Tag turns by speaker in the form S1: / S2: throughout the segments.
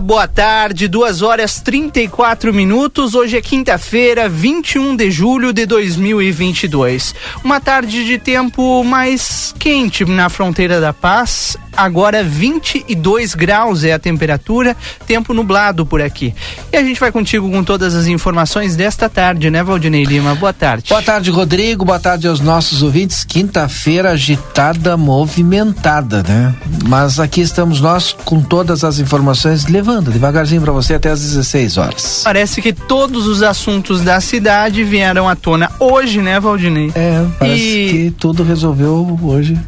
S1: Boa tarde, 2 horas 34 minutos. Hoje é quinta-feira, 21 de julho de 2022. Uma tarde de tempo mais quente na fronteira da paz. Agora 22 graus é a temperatura, tempo nublado por aqui. E a gente vai contigo com todas as informações desta tarde, né, Valdinei Lima? Boa tarde.
S2: Boa tarde, Rodrigo. Boa tarde aos nossos ouvintes. Quinta-feira agitada, movimentada, né? Mas aqui estamos nós com todas as informações levando devagarzinho para você até às 16 horas.
S1: Parece que todos os assuntos da cidade vieram à tona hoje, né, Valdinei?
S2: É, parece e... que tudo resolveu hoje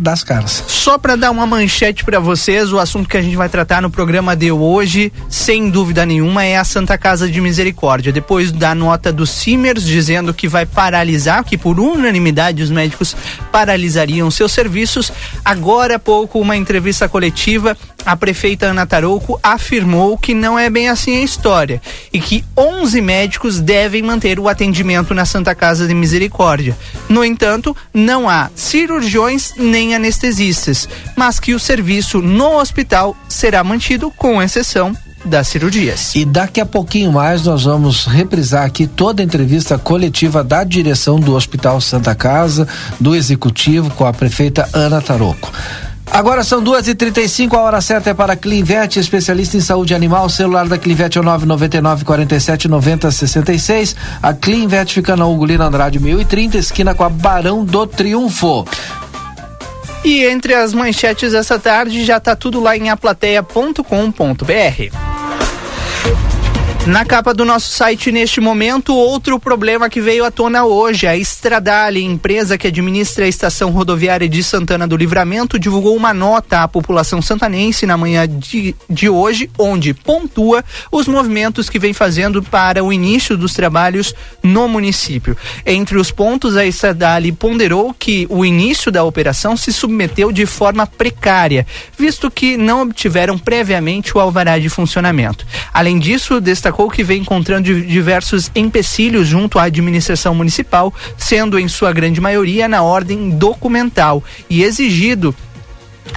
S2: das caras.
S1: Só para dar uma manchete para vocês, o assunto que a gente vai tratar no programa de hoje, sem dúvida nenhuma, é a Santa Casa de Misericórdia. Depois da nota do Simers dizendo que vai paralisar, que por unanimidade os médicos paralisariam seus serviços, agora há pouco uma entrevista coletiva, a prefeita Ana Tarouco afirmou que não é bem assim a história e que 11 médicos devem manter o atendimento na Santa Casa de Misericórdia. No entanto, não há cirurgiões nem anestesistas, mas que o serviço no hospital será mantido com exceção das cirurgias.
S2: E daqui a pouquinho mais nós vamos reprisar aqui toda a entrevista coletiva da direção do Hospital Santa Casa, do executivo com a prefeita Ana Taroco. Agora são duas e trinta e cinco, a hora certa é para Clinvet, especialista em saúde animal. O celular da Clinvet é o nove noventa e nove quarenta e sete noventa sessenta e seis. A Clinvet fica na Ugolina Andrade mil e trinta, esquina com a Barão do Triunfo.
S1: E entre as manchetes dessa tarde já está tudo lá em aplateia.com.br. Na capa do nosso site, neste momento, outro problema que veio à tona hoje. A Estradale, empresa que administra a estação rodoviária de Santana do Livramento, divulgou uma nota à população santanense na manhã de, de hoje, onde pontua os movimentos que vem fazendo para o início dos trabalhos no município. Entre os pontos, a Estradale ponderou que o início da operação se submeteu de forma precária, visto que não obtiveram previamente o alvará de funcionamento. Além disso, destacou destacou que vem encontrando diversos empecilhos junto à administração municipal, sendo em sua grande maioria na ordem documental e exigido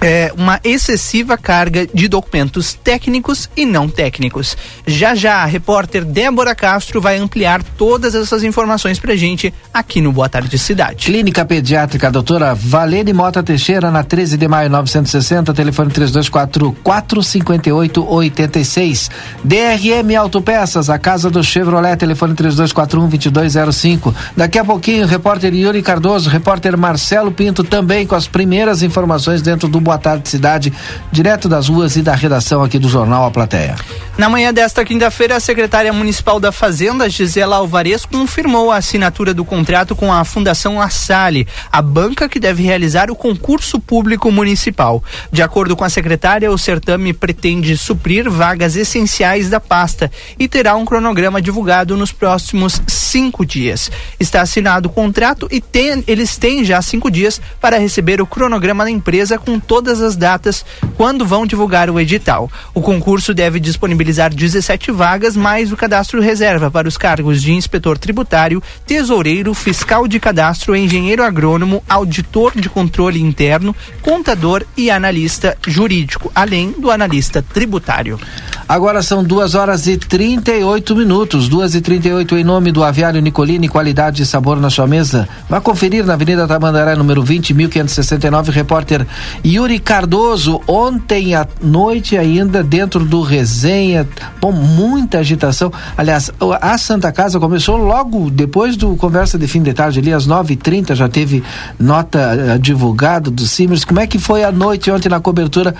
S1: é, uma excessiva carga de documentos técnicos e não técnicos. Já já, a repórter Débora Castro vai ampliar todas essas informações pra gente aqui no Boa Tarde Cidade.
S2: Clínica Pediátrica Doutora Valene Mota Teixeira, na 13 de maio 960, telefone 3244 5886. DRM Autopeças, a casa do Chevrolet, telefone 3241 2205. Daqui a pouquinho, repórter Yuri Cardoso, repórter Marcelo Pinto também com as primeiras informações dentro do Boa Tarde Cidade, direto das ruas e da redação aqui do Jornal A Plateia.
S1: Na manhã desta quinta-feira, a secretária municipal da Fazenda, Gisela Alvarez, confirmou a assinatura do contrato com a Fundação Assale, a banca que deve realizar o concurso público municipal. De acordo com a secretária, o certame pretende suprir vagas essenciais da pasta e terá um cronograma divulgado nos próximos cinco dias. Está assinado o contrato e tem, eles têm já cinco dias para receber o cronograma da empresa com todas as datas quando vão divulgar o edital. O concurso deve disponibilizar 17 vagas, mais o cadastro reserva para os cargos de inspetor tributário, tesoureiro, fiscal de cadastro, engenheiro agrônomo, auditor de controle interno, contador e analista jurídico, além do analista tributário.
S2: Agora são duas horas e 38 minutos, duas e 38 em nome do Aviário Nicolini, qualidade e sabor na sua mesa. Vá conferir na Avenida Tamandaré, número 20, 1569, repórter Yuri Cardoso. Ontem à noite ainda, dentro do resenha, bom, muita agitação. Aliás, a Santa Casa começou logo depois do conversa de fim de tarde, ali às 9h30, já teve nota uh, divulgada do Simers. Como é que foi a noite ontem na cobertura?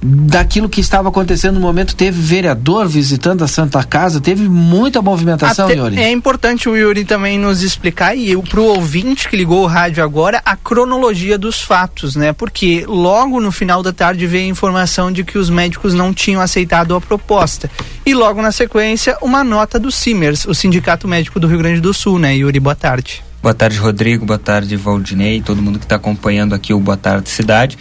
S2: Daquilo que estava acontecendo no momento. Teve vereador visitando a Santa Casa, teve muita movimentação, Até, Yuri.
S1: É importante o Yuri também nos explicar, e para o ouvinte que ligou o rádio agora, a cronologia dos fatos, né? Porque logo no final da tarde veio a informação de que os médicos não tinham aceitado a proposta. E logo na sequência, uma nota do CIMERS, o Sindicato Médico do Rio Grande do Sul, né? Yuri, boa tarde.
S3: Boa tarde, Rodrigo. Boa tarde, Valdinei, todo mundo que está acompanhando aqui o Boa Tarde Cidade.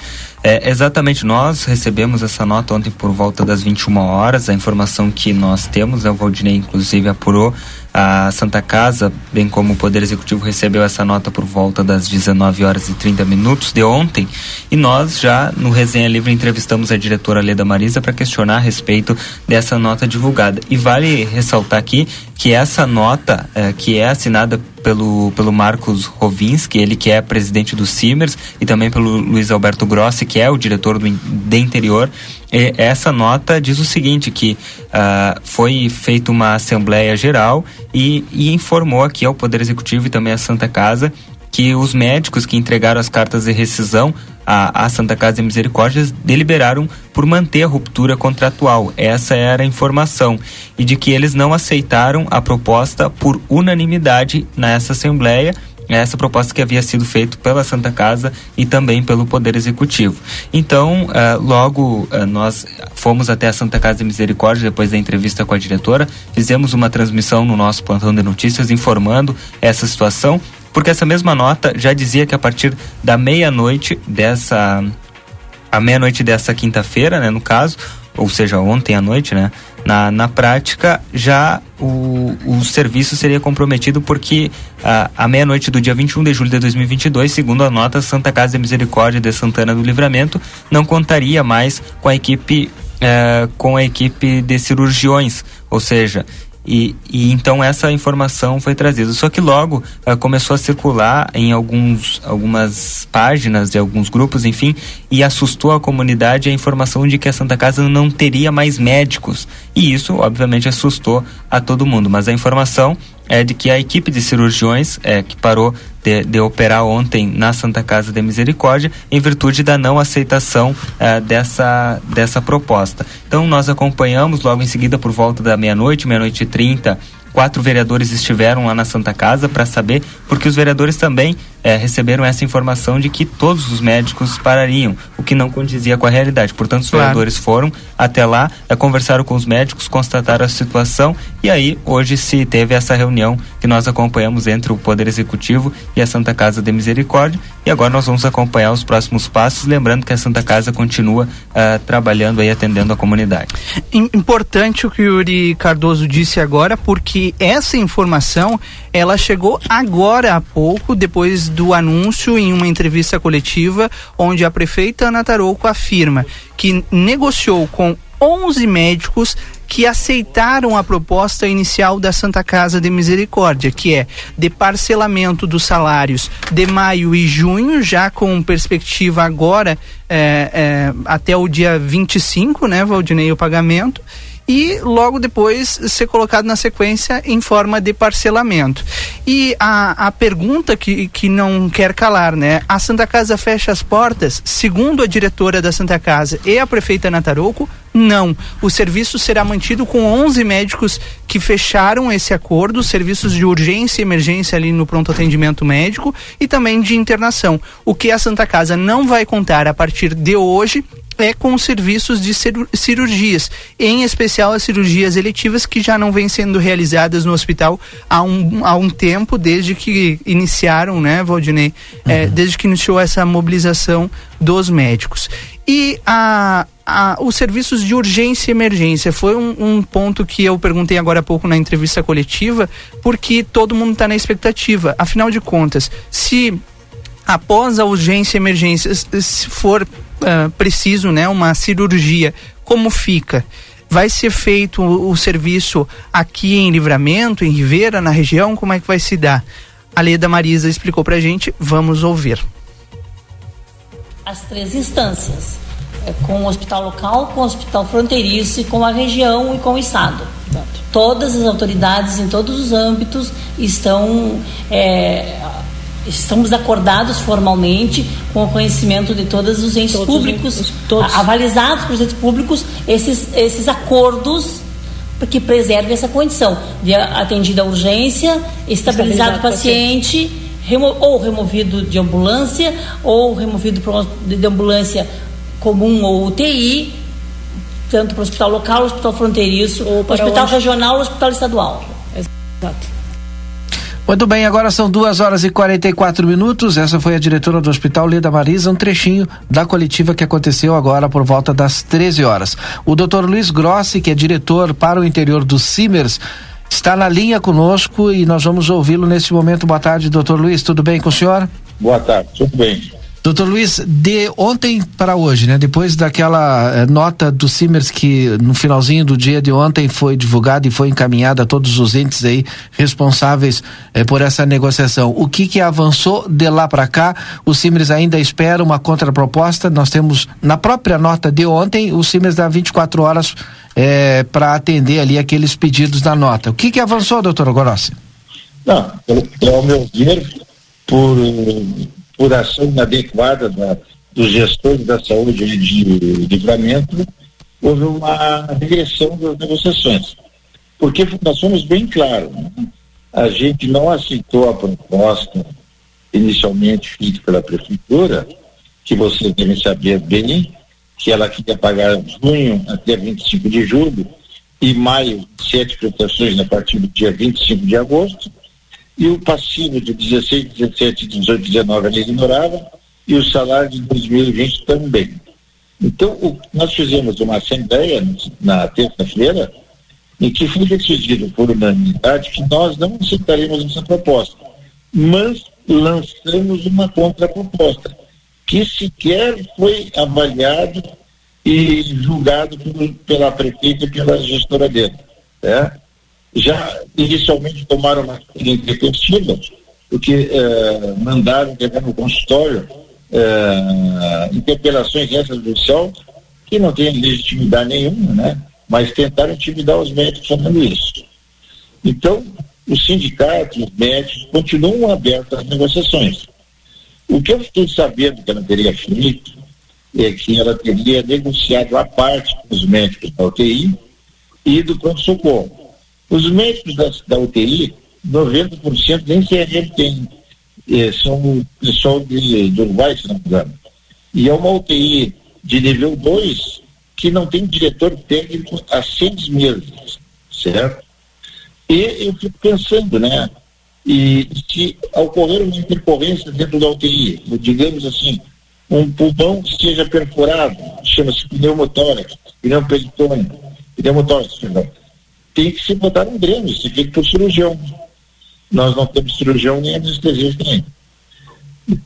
S3: É, exatamente, nós recebemos essa nota ontem por volta das 21 horas. A informação que nós temos, né, o Valdinei inclusive apurou, a Santa Casa, bem como o Poder Executivo, recebeu essa nota por volta das 19 horas e 30 minutos de ontem. E nós já no Resenha Livre entrevistamos a diretora Leda Marisa para questionar a respeito dessa nota divulgada. E vale ressaltar aqui que essa nota, é, que é assinada pelo, pelo Marcos Rovinski, ele que é presidente do Simers, e também pelo Luiz Alberto Grossi, que é o diretor do de interior, e essa nota diz o seguinte, que uh, foi feita uma Assembleia Geral e, e informou aqui ao Poder Executivo e também à Santa Casa que os médicos que entregaram as cartas de rescisão à, à, Santa Casa de Misericórdia deliberaram por manter a ruptura contratual. Essa era a informação. E de que eles não aceitaram a proposta por unanimidade nessa Assembleia essa proposta que havia sido feita pela Santa Casa e também pelo Poder Executivo. Então, uh, logo uh, nós fomos até a Santa Casa de Misericórdia depois da entrevista com a diretora, fizemos uma transmissão no nosso plantão de notícias informando essa situação, porque essa mesma nota já dizia que a partir da meia-noite dessa a meia-noite dessa quinta-feira, né, no caso, ou seja, ontem à noite, né, na, na prática, já o, o serviço seria comprometido porque a, a meia-noite do dia 21 de julho de 2022, segundo a nota, Santa Casa de Misericórdia de Santana do Livramento não contaria mais com a equipe é, com a equipe de cirurgiões, ou seja, e, e, então essa informação foi trazida. Só que logo uh, começou a circular em alguns, algumas páginas de alguns grupos, enfim, e assustou a comunidade a informação de que a Santa Casa não teria mais médicos. E isso, obviamente, assustou a todo mundo. Mas a informação é de que a equipe de cirurgiões é, que parou de, de, operar ontem na Santa Casa de Misericórdia em virtude da não aceitação é, dessa, dessa proposta. Então nós acompanhamos logo em seguida por volta da meia-noite, meia-noite e trinta, quatro vereadores estiveram lá na Santa Casa para saber, porque os vereadores também é, receberam essa informação de que todos os médicos parariam, o que não condizia com a realidade. Portanto, os claro. vereadores foram até lá, é, conversaram com os médicos, constataram a situação e aí hoje se teve essa reunião que nós acompanhamos entre o Poder Executivo e a Santa Casa de Misericórdia. E agora nós vamos acompanhar os próximos passos, lembrando que a Santa Casa continua uh, trabalhando e atendendo a comunidade.
S1: Importante o que o Yuri Cardoso disse agora, porque essa informação ela chegou agora há pouco, depois do anúncio em uma entrevista coletiva, onde a prefeita Ana Tarouco afirma que negociou com 11 médicos que aceitaram a proposta inicial da Santa Casa de Misericórdia, que é de parcelamento dos salários de maio e junho, já com perspectiva agora é, é, até o dia 25, né, Valdinei, o pagamento e logo depois ser colocado na sequência em forma de parcelamento. E a, a pergunta que, que não quer calar, né? A Santa Casa fecha as portas? Segundo a diretora da Santa Casa e a prefeita Nataroco, não. O serviço será mantido com 11 médicos que fecharam esse acordo, serviços de urgência e emergência ali no pronto atendimento médico e também de internação. O que a Santa Casa não vai contar a partir de hoje é com serviços de cirurgias, em especial as cirurgias eletivas que já não vêm sendo realizadas no hospital há um, há um tempo, desde que iniciaram, né, Valdinei, é, uhum. é, desde que iniciou essa mobilização dos médicos. E a, a, os serviços de urgência e emergência foi um, um, ponto que eu perguntei agora há pouco na entrevista coletiva, porque todo mundo está na expectativa. Afinal de contas, se após a urgência e emergência se for uh, preciso, né, uma cirurgia, como fica? Vai ser feito o, o, serviço aqui em Livramento, em Ribeira, na região? Como é que vai se dar? A Leda Marisa explicou pra gente, vamos ouvir.
S4: As três instâncias, com o hospital local, com o hospital fronteiriço, com a região e com o estado. Todas as autoridades em todos os âmbitos estão é, estamos acordados formalmente com o conhecimento de todos os entes todos públicos, os, todos. avalizados por entes públicos, esses, esses acordos que preservem essa condição de atendida a urgência, estabilizado o paciente, remo, ou removido de ambulância, ou removido de ambulância comum ou UTI, tanto para o hospital local, o hospital fronteiriço, ou para hospital onde? regional ou hospital estadual.
S2: Exato. Muito bem, agora são duas horas e 44 minutos. Essa foi a diretora do Hospital Leda Marisa, um trechinho da coletiva que aconteceu agora por volta das 13 horas. O doutor Luiz Grossi, que é diretor para o interior do Simers, está na linha conosco e nós vamos ouvi-lo nesse momento. Boa tarde, doutor Luiz, tudo bem com o senhor?
S5: Boa tarde, tudo bem.
S2: Doutor Luiz, de ontem para hoje, né? Depois daquela eh, nota do Simers que no finalzinho do dia de ontem foi divulgada e foi encaminhada a todos os entes aí responsáveis eh, por essa negociação. O que que avançou de lá para cá? O Simers ainda espera uma contraproposta. Nós temos na própria nota de ontem o Simers dá 24 horas eh, para atender ali aqueles pedidos da nota. O que que avançou, doutor Gorossi?
S5: Não, ao meu ver, por por ação inadequada da, dos gestores da saúde de livramento, houve uma regressão das negociações. Porque nós somos bem claros, né? a gente não aceitou a proposta inicialmente feita pela prefeitura, que vocês devem saber bem, que ela queria pagar junho até 25 de julho e maio sete prestações a partir do dia 25 de agosto, e o passivo de 16, 17, 18, 19 ele ignorava e o salário de 2020 também. Então, o, nós fizemos uma assembleia na terça-feira em que foi decidido por unanimidade que nós não aceitaríamos essa proposta, mas lançamos uma contraproposta que sequer foi avaliado e julgado por, pela prefeita e pela gestora dele. Né? Já inicialmente tomaram uma intempestiva, porque eh, mandaram levar no consultório eh, interpelações extrajudicial que não têm legitimidade nenhuma, né? mas tentaram intimidar os médicos fazendo isso. Então, os sindicatos, os médicos, continuam abertos às negociações. O que eu fiquei sabendo que ela teria feito é que ela teria negociado a parte com os médicos da UTI e do pronto-socorro os médicos da, da UTI, 90% nem CRM tem. É, são pessoal de, de Uruguai, se não me engano. E é uma UTI de nível 2 que não tem diretor técnico há seis meses, certo? E eu fico pensando, né? E se ocorrer uma intercorrência dentro da UTI, digamos assim, um pulmão que seja perfurado, chama-se pneumotórax, pneumotórax, perdão tem que se botar um dreno, se fica por cirurgião. Nós não temos cirurgião nem anestesista nem.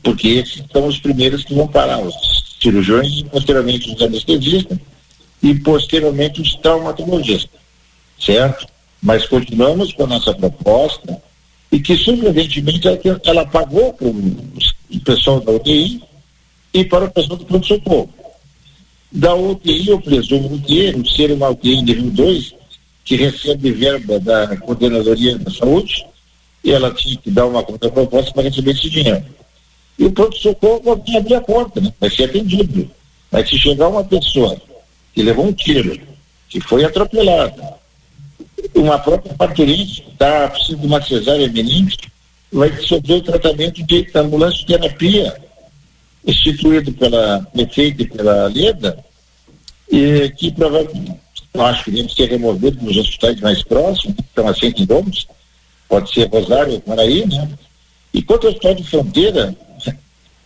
S5: Porque esses são os primeiros que vão parar, os cirurgiões posteriormente os anestesistas e posteriormente os traumatologistas. Certo? Mas continuamos com a nossa proposta e que surpreendentemente ela, ela pagou para o pessoal da UTI e para o pessoal do pronto-socorro. Da UTI, eu presumo que, ser uma UTI nível 2, que recebe verba da Coordenadoria da Saúde e ela tinha que dar uma contraproposta para receber esse dinheiro. E o pronto-socorro pode abrir a porta, né? vai ser atendido. Mas se chegar uma pessoa que levou um tiro, que foi atropelada, uma própria parturiente está precisando de uma cesárea menina, vai sofrer o tratamento de ambulância terapia instituído pela prefeita e pela Leda, e que provavelmente eu acho que deve ser removido nos hospitais mais próximos, que estão a 100 quilômetros, pode ser Rosário ou Maraí, né? E quanto ao hospital de fronteira,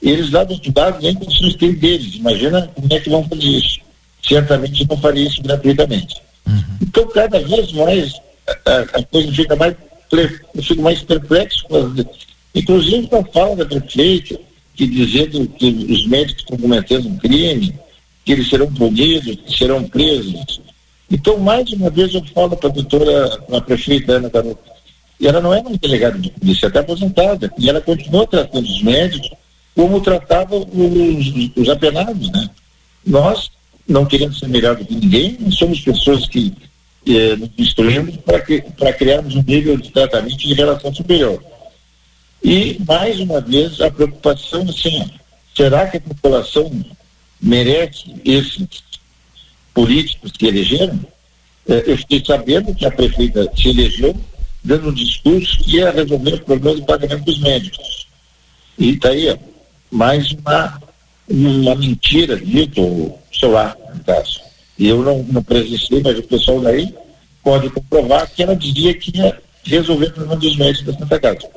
S5: eles lá do dados nem condições têm deles. Imagina como é que vão fazer isso. Certamente não faria isso gratuitamente. Uhum. Então, cada vez mais a, a coisa fica mais, eu fico mais perplexo. Inclusive com a fala da prefeita, que dizendo que os médicos estão cometendo um crime, que eles serão punidos, que serão presos. Então, mais uma vez, eu falo para a doutora, a prefeita Ana Garoto, e ela não é uma delegada de polícia, até aposentada, e ela continua tratando os médicos como tratava os, os apenados, né? Nós não queremos ser melhor do que ninguém, somos pessoas que eh, nos instruímos para criarmos um nível de tratamento de relação superior. E, mais uma vez, a preocupação assim, será que a população merece esses políticos que elegeram, eh, eu fiquei sabendo que a prefeita se elegeu dando um discurso que ia resolver o problema do pagamento dos médicos. E está aí, ó, mais uma, uma mentira dito, sei lá, no caso. E eu não, não presenciei, mas o pessoal daí pode comprovar que ela dizia que ia resolver o problema dos médicos da Santa Casa.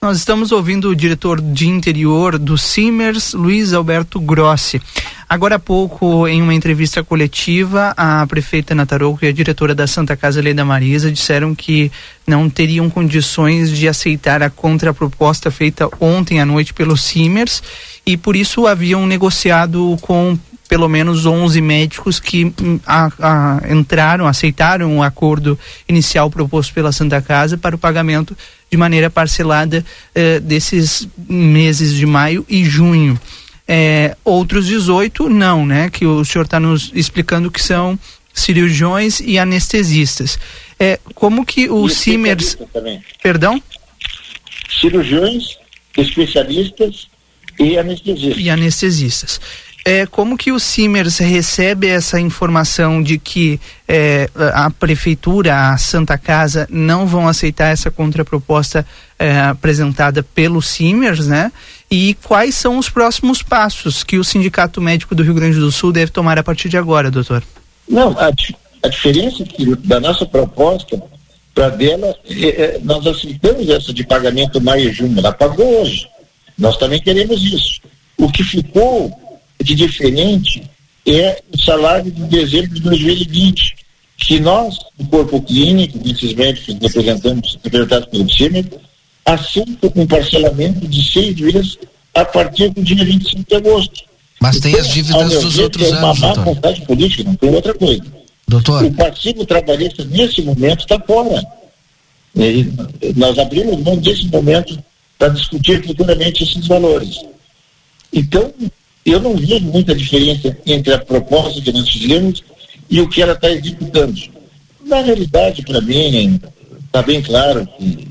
S1: Nós estamos ouvindo o diretor de interior do Simers, Luiz Alberto Grossi. Agora há pouco, em uma entrevista coletiva, a prefeita Natarouco e a diretora da Santa Casa Leda Marisa disseram que não teriam condições de aceitar a contraproposta feita ontem à noite pelo Simers e por isso haviam negociado com pelo menos 11 médicos que hum, a, a, entraram, aceitaram o acordo inicial proposto pela Santa Casa para o pagamento de maneira parcelada eh, desses meses de maio e junho. Eh, outros 18 não, né? Que o senhor está nos explicando que são cirurgiões e anestesistas. É, como que o Simers. Perdão?
S5: Cirurgiões, especialistas e anestesistas.
S1: E anestesistas é, como que o Simers recebe essa informação de que é, a prefeitura, a Santa Casa não vão aceitar essa contraproposta é, apresentada pelo Simers, né? E quais são os próximos passos que o Sindicato Médico do Rio Grande do Sul deve tomar a partir de agora, doutor?
S5: Não, a, a diferença que, da nossa proposta para dela, é, é, nós aceitamos essa de pagamento maio e junho, ela pagou hoje. Nós também queremos isso. O que ficou de diferente é o salário de dezembro de 2020, que nós, do corpo clínico, desses médicos representamos, representados pelo CIMER, aceitam um parcelamento de seis vezes a partir do dia 25 de agosto.
S2: Mas então, tem as dívidas dos ver, outros
S5: anos,
S2: É uma
S5: má vontade política, não tem outra coisa.
S2: Doutor.
S5: O Partido Trabalhista, nesse momento, está fora. E nós abrimos mão desse momento para discutir futuramente esses valores. Então, eu não vejo muita diferença entre a proposta que nós fizemos e o que ela está executando. Na realidade, para mim, está bem claro que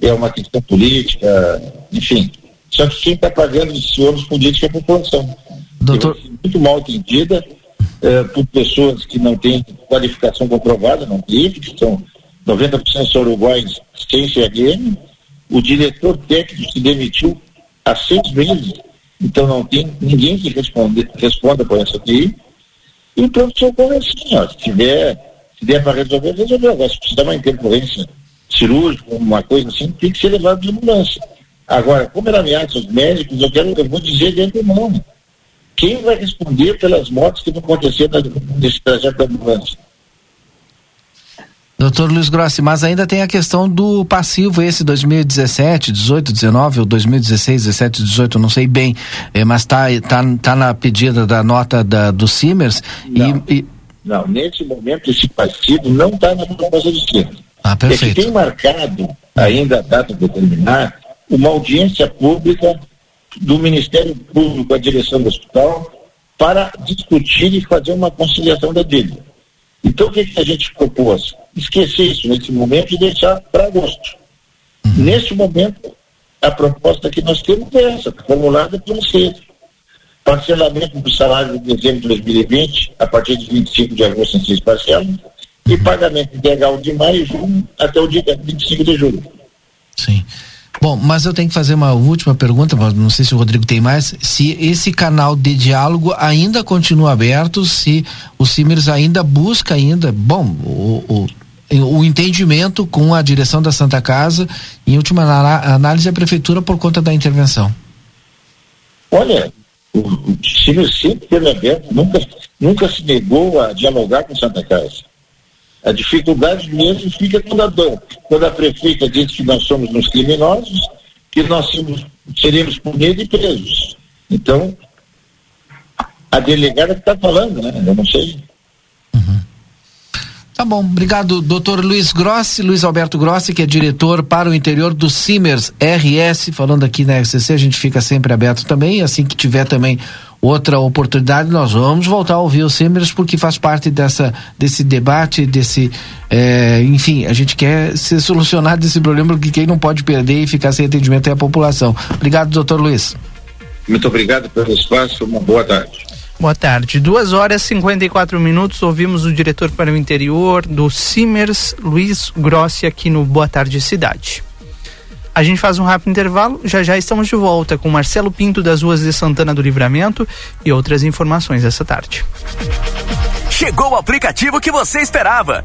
S5: é uma questão política, enfim. Só que quem está pagando esse ônus político é a população.
S2: Doutor...
S5: muito mal atendida eh, por pessoas que não têm qualificação comprovada, não tem, que são 90% são uruguaios sem CRM. O diretor técnico se demitiu há seis meses então não tem ninguém que responde, responda por essa TI. E o pronto-socorro é assim, ó, se tiver, se der para resolver, resolveu. Agora, se precisar uma intercorrência cirúrgica, uma coisa assim, tem que ser levado de ambulância. Agora, como ela ameaça os médicos, eu quero, eu vou dizer de antemão. Quem vai responder pelas mortes que vão acontecer nesse trajeto da ambulância?
S2: Doutor Luiz Grossi, mas ainda tem a questão do passivo, esse 2017, 18, 19, ou 2016, 17, 18, não sei bem, é, mas está tá, tá na pedida da nota da, do Simers.
S5: Não, e, e... não, nesse momento esse passivo não está na proposta de Simers.
S2: Ah, perfeito.
S5: É que tem marcado, ainda a data determinar, uma audiência pública do Ministério Público à direção do hospital para discutir e fazer uma conciliação da dívida. Então, o que, que a gente propôs? Esquecer isso nesse momento e deixar para agosto. Uhum. Nesse momento, a proposta que nós temos é essa, formulada pelo centro. Parcelamento do salário de dezembro de 2020, a partir de 25 de agosto em seis parcelas, e pagamento integral de maio e junho até o dia 25 de julho.
S2: Sim. Bom, mas eu tenho que fazer uma última pergunta, não sei se o Rodrigo tem mais. Se esse canal de diálogo ainda continua aberto, se o Simers ainda busca ainda, bom, o, o, o entendimento com a direção da Santa Casa, em última análise, a prefeitura por conta da intervenção.
S5: Olha, o, o Simers sempre teve aberto, nunca, nunca se negou a dialogar com Santa Casa. A dificuldade mesmo fica quando a, quando a prefeita diz que nós somos uns criminosos, que nós somos, seremos punidos e presos. Então, a delegada está falando, né? Eu não sei.
S2: Tá bom, obrigado, doutor Luiz Grossi, Luiz Alberto Grossi, que é diretor para o interior do Simers RS, falando aqui na RCC, a gente fica sempre aberto também, assim que tiver também outra oportunidade, nós vamos voltar a ouvir o Simers, porque faz parte dessa, desse debate, desse, é, enfim, a gente quer ser solucionado esse problema, porque quem não pode perder e ficar sem atendimento é a população. Obrigado, doutor Luiz.
S5: Muito obrigado pelo espaço, uma boa tarde.
S1: Boa tarde. Duas horas e 54 minutos. Ouvimos o diretor para o interior do Simers, Luiz Grossi, aqui no Boa Tarde Cidade. A gente faz um rápido intervalo, já já estamos de volta com Marcelo Pinto das ruas de Santana do Livramento e outras informações essa tarde.
S6: Chegou o aplicativo que você esperava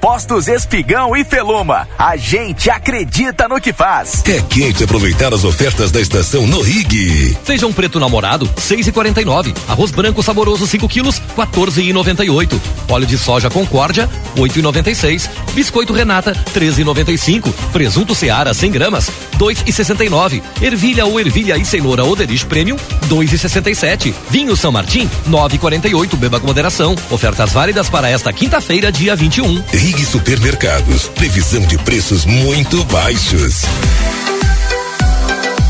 S6: Postos Espigão e Feluma. A gente acredita no que faz.
S7: É quente aproveitar as ofertas da estação no Rig.
S8: Feijão preto namorado, 6,49. Arroz branco saboroso, 5 quilos, 14,98. Óleo de soja Concórdia, 8,96. Biscoito Renata, 13,95. Presunto Seara, 100 gramas, 2,69. Ervilha ou ervilha e cenoura Oderich Premium, 2,67. Vinho São Martim, 9,48. Beba com moderação. Ofertas válidas para esta quinta-feira, dia 21.
S7: Rig Supermercados. Previsão de preços muito baixos.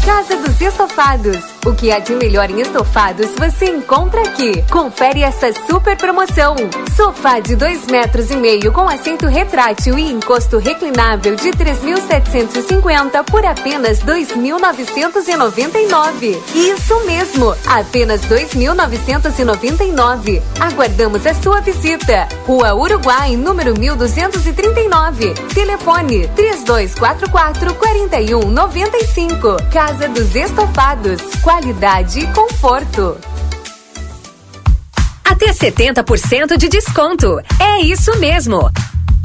S9: Casa dos Estofados. O que há de melhor em estofados você encontra aqui. Confere essa super promoção. Sofá de 2 metros e meio com assento retrátil e encosto reclinável de 3.750 por apenas 2.999. Isso mesmo, apenas 2.999. Aguardamos a sua visita. Rua Uruguai, número 1239. Telefone 3244 4195. Casa dos Estofados. Qualidade e conforto.
S10: Até 70% de desconto. É isso mesmo.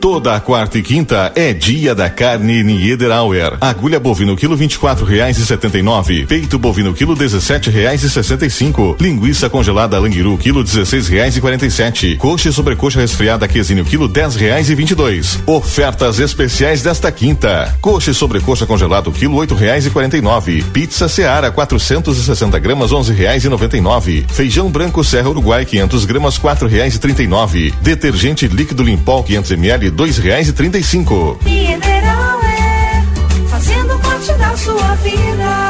S11: Toda a quarta e quinta é dia da carne Niederauer. Agulha bovino quilo vinte e quatro reais e setenta e nove. Peito bovino quilo dezessete reais e sessenta e cinco. Linguiça congelada Langiru quilo dezesseis reais e quarenta e sete. Coxa e sobrecoxa resfriada Quesinho quilo dez reais e vinte e dois. Ofertas especiais desta quinta. Coxa e sobrecoxa congelado quilo oito reais e quarenta e nove. Pizza Seara 460 gramas onze reais e noventa e nove. Feijão branco Serra Uruguai 500 gramas quatro reais e trinta e nove. Detergente líquido Limpol 500 ml dois reais e trinta e cinco.
S12: É fazendo parte da sua vida.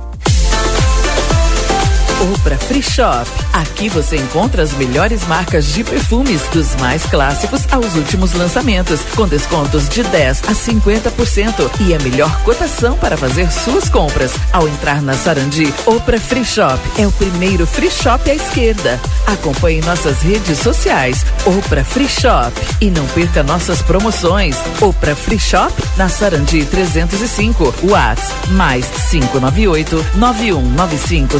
S13: ou para Free Shop. Aqui você encontra as melhores marcas de perfumes, dos mais clássicos aos últimos lançamentos, com descontos de 10 a 50% e a melhor cotação para fazer suas compras. Ao entrar na Sarandi, Opra Free Shop é o primeiro Free Shop à esquerda. Acompanhe nossas redes sociais, Opra Free Shop, e não perca nossas promoções. Opra Free Shop na Sarandi 305, Watts mais 598 9195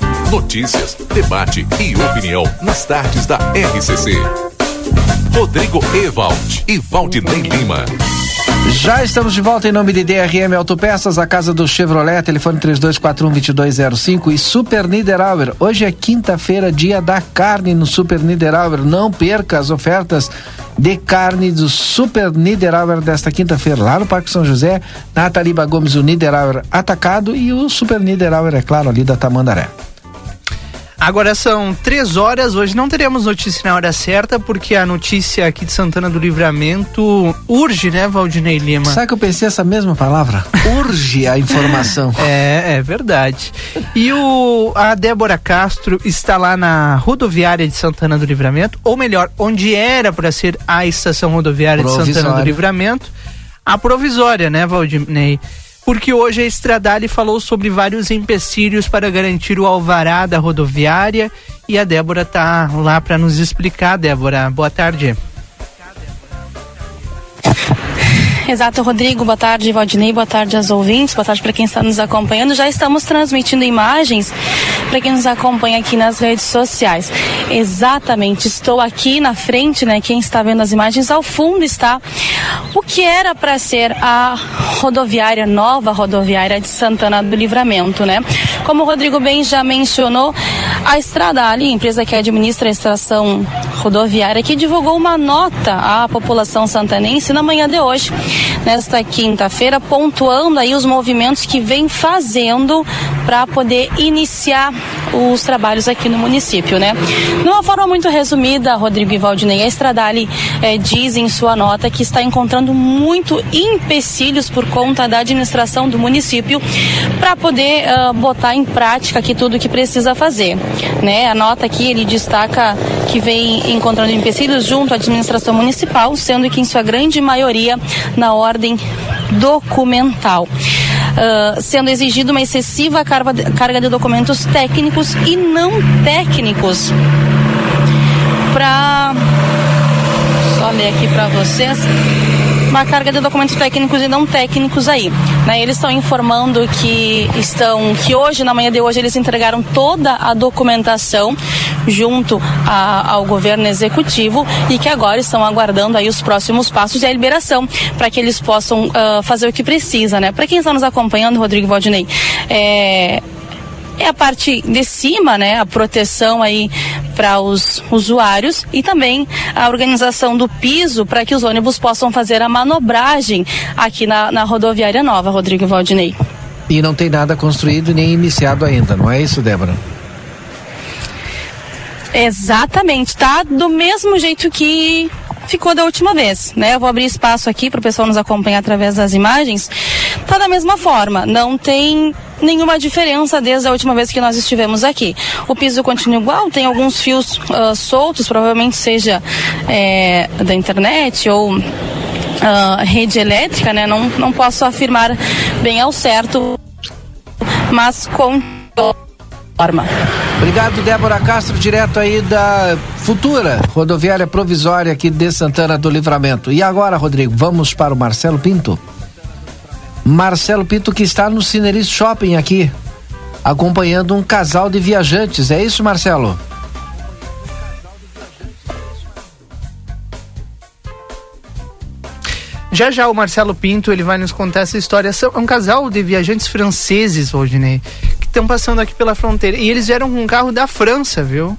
S14: Notícias, debate e opinião nas tardes da RCC. Rodrigo Ewald e Valdinei Lima.
S2: Já estamos de volta em nome de DRM Autopeças, a casa do Chevrolet, telefone 3241-2205 e Super Niederauer. Hoje é quinta-feira, dia da carne no Super Niederauer. Não perca as ofertas de carne do Super Niederauer desta quinta-feira, lá no Parque São José, na Ataliba Gomes, o Niederauer atacado e o Super Niederauer, é claro, ali da Tamandaré.
S1: Agora são três horas. Hoje não teremos notícia na hora certa, porque a notícia aqui de Santana do Livramento urge, né, Valdinei Lima?
S2: Sabe que eu pensei essa mesma palavra? Urge a informação.
S1: É, é verdade. E o, a Débora Castro está lá na rodoviária de Santana do Livramento, ou melhor, onde era para ser a estação rodoviária de Santana do. Livramento, a provisória, né, Valdinei? Porque hoje a Estradale falou sobre vários empecilhos para garantir o alvará da rodoviária e a Débora tá lá para nos explicar. Débora, boa tarde.
S15: Exato, Rodrigo. Boa tarde, Valdinei. Boa tarde aos ouvintes. Boa tarde para quem está nos acompanhando. Já estamos transmitindo imagens para quem nos acompanha aqui nas redes sociais. Exatamente. Estou aqui na frente, né? Quem está vendo as imagens ao fundo está o que era para ser a rodoviária nova rodoviária de Santana do Livramento, né? Como o Rodrigo bem já mencionou, a Estradale, empresa que administra a estação rodoviária, que divulgou uma nota à população santanense na manhã de hoje, nesta quinta-feira, pontuando aí os movimentos que vem fazendo para poder iniciar os trabalhos aqui no município, né? De uma forma muito resumida, Rodrigo e Valdinei, a Estradale eh, diz em sua nota que está encontrando muito empecilhos por conta da administração do município para poder ah, botar em prática aqui tudo que precisa fazer, né? A nota aqui ele destaca que vem encontrando empecilhos junto à administração municipal, sendo que em sua grande maioria na ordem documental. Ah, sendo exigida uma excessiva carga de, carga de documentos técnicos e não técnicos para só ler aqui para vocês uma carga de documentos técnicos e não técnicos aí. Né? Eles estão informando que estão, que hoje, na manhã de hoje, eles entregaram toda a documentação junto a- ao governo executivo e que agora estão aguardando aí os próximos passos e a liberação para que eles possam ah, fazer o que precisa, né? Para quem está nos acompanhando, Rodrigo Valdinei, é, é a parte de cima, né, a proteção aí para os usuários e também a organização do piso para que os ônibus possam fazer a manobragem aqui na, na rodoviária nova, Rodrigo Valdinei.
S2: E não tem nada construído nem iniciado ainda, não é isso, Débora?
S15: Exatamente, tá do mesmo jeito que ficou da última vez, né? Eu vou abrir espaço aqui para o pessoal nos acompanhar através das imagens. Tá da mesma forma, não tem nenhuma diferença desde a última vez que nós estivemos aqui. O piso continua igual, tem alguns fios ah, soltos, provavelmente seja eh, da internet ou ah, rede elétrica, né? Não, não posso afirmar bem ao certo, mas com forma.
S2: Obrigado, Débora Castro, direto aí da futura rodoviária provisória aqui de Santana do Livramento. E agora, Rodrigo, vamos para o Marcelo Pinto. Marcelo Pinto que está no Cineris Shopping aqui, acompanhando um casal de viajantes. É isso, Marcelo?
S1: Já já o Marcelo Pinto ele vai nos contar essa história. São- É um casal de viajantes franceses, Rodinei, que estão passando aqui pela fronteira. E eles vieram com um carro da França, viu?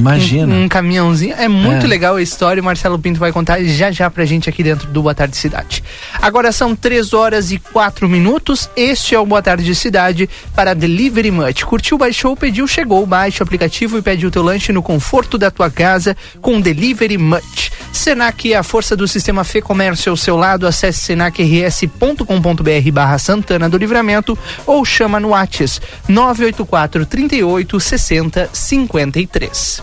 S2: Imagina.
S1: Um, um caminhãozinho. É muito
S2: É.
S1: legal a história. O Marcelo Pinto vai contar já já pra gente aqui dentro do Boa Tarde Cidade. Agora são 3 horas e 4 minutos. Este é o Boa Tarde Cidade para Delivery Much. Curtiu, baixou, pediu, chegou. Baixe o aplicativo e pede o teu lanche no conforto da tua casa com Delivery Much. Senac é a força do sistema Fê Comércio ao seu lado. Acesse senacrs.com.br barra Santana do Livramento ou chama no Whats 984 38 60 53.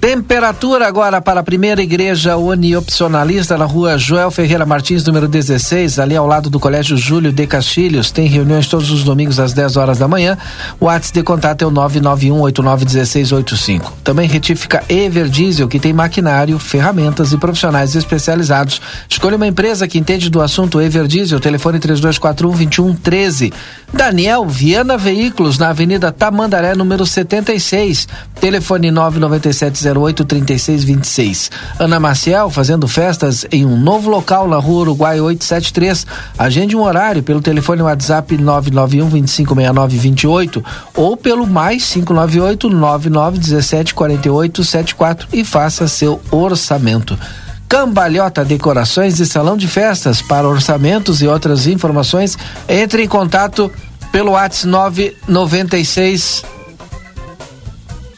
S2: Temperatura agora para a primeira igreja uniopcionalista na rua Joel Ferreira Martins, número 16, ali ao lado do Colégio Júlio de Castilhos. Tem reuniões todos os domingos às 10 horas da manhã. O WhatsApp de contato é o 991891685. Também retífica Ever Diesel, que tem maquinário, ferramentas e profissionais especializados. Escolha uma empresa que entende do assunto Ever Diesel, telefone 3241-2113. Daniel Viana Veículos, na Avenida Tamandaré, número 76. Telefone 997083626. Ana Maciel fazendo festas em um novo local na Rua Uruguai 873. Agende um horário pelo telefone WhatsApp 991 256928 ou pelo mais 598 9917 4874 e faça seu orçamento. Cambalhota Decorações e Salão de Festas para orçamentos e outras informações, entre em contato pelo WhatsApp 996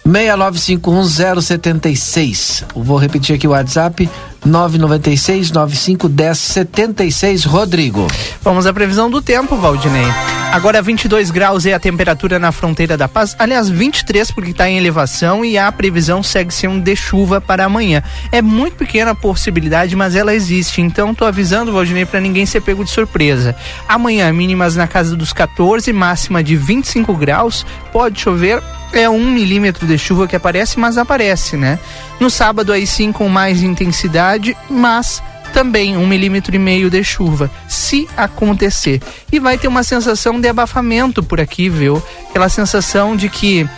S2: 6951076. Eu Vou repetir aqui o WhatsApp 996 9510 76 Rodrigo.
S1: Vamos à previsão do tempo, Valdinei. Agora 22 graus é a temperatura na fronteira da Paz. Aliás, 23 porque está em elevação e a previsão segue sendo de chuva para amanhã. É muito pequena a possibilidade, mas ela existe. Então tô avisando, Valdinei, para ninguém ser pego de surpresa. Amanhã mínimas na casa dos 14, máxima de 25 graus. Pode chover é um milímetro de chuva que aparece, mas aparece, né? No sábado aí sim com mais intensidade, mas também um milímetro e meio de chuva, se acontecer. E vai ter uma sensação de abafamento por aqui, viu? Aquela sensação de que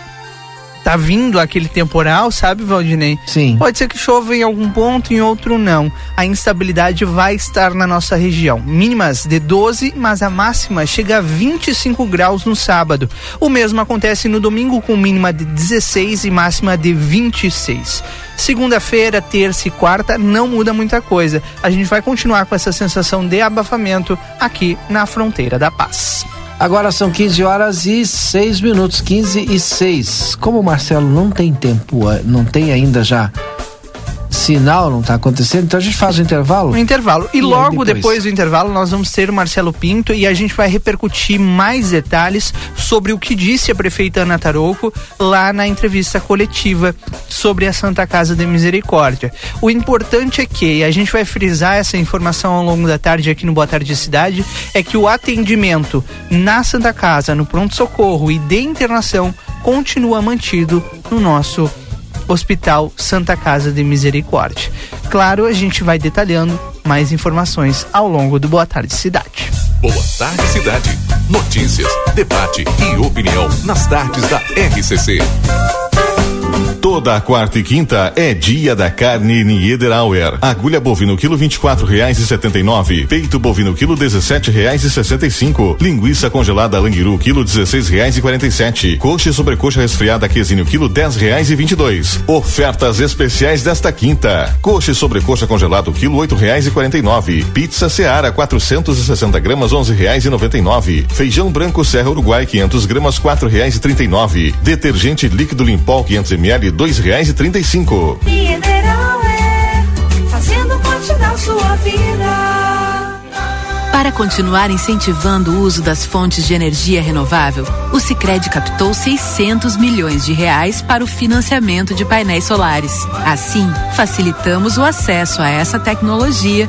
S1: tá vindo aquele temporal, sabe, Valdinei?
S2: Sim.
S1: Pode ser que chova em algum ponto, em outro não. A instabilidade vai estar na nossa região. Mínimas de 12, mas a máxima chega a 25 graus no sábado. O mesmo acontece no domingo com mínima de 16 e máxima de 26. Segunda-feira, terça e quarta não muda muita coisa. A gente vai continuar com essa sensação de abafamento aqui na fronteira da paz.
S2: Agora são 15 horas e 6 minutos, 15 e 6. Como o Marcelo não tem tempo, eh, não tem ainda já sinal, não está acontecendo, então a gente faz o intervalo.
S1: No intervalo. E,
S2: E
S1: logo
S2: depois?
S1: depois? do intervalo nós vamos ter o Marcelo Pinto e a gente vai repercutir mais detalhes sobre o que disse a prefeita Ana Tarouco lá na entrevista coletiva sobre a Santa Casa de Misericórdia. O importante é que, e a gente vai frisar essa informação ao longo da tarde aqui no Boa Tarde Cidade, é que o atendimento na Santa Casa, no pronto-socorro e de internação continua mantido no nosso Hospital Santa Casa de Misericórdia. Claro, a gente vai detalhando mais informações ao longo do Boa Tarde Cidade.
S14: Boa tarde, cidade. Notícias, debate e opinião nas tardes da RCC.
S11: Toda a quarta e quinta é dia da carne Niederauer. Agulha bovino quilo vinte e quatro reais e setenta e nove. Peito bovino quilo dezessete reais e sessenta e cinco. Linguiça congelada Langiru quilo dezesseis reais e quarenta e sete. Coxa e sobrecoxa resfriada quesinho quilo dez reais e vinte e dois. Ofertas especiais desta quinta. Coxa e sobrecoxa congelado quilo oito reais e quarenta e nove. Pizza Seara 460 gramas onze reais e noventa e nove. Feijão branco Serra Uruguai 500 gramas quatro reais e trinta e nove. Detergente líquido Limpol 500 ml dois reais e trinta e cinco.
S16: É fazendo parte da sua vida.
S17: Para continuar incentivando o uso das fontes de energia renovável, o Sicredi captou 600 milhões de reais para o financiamento de painéis solares. Assim, facilitamos o acesso a essa tecnologia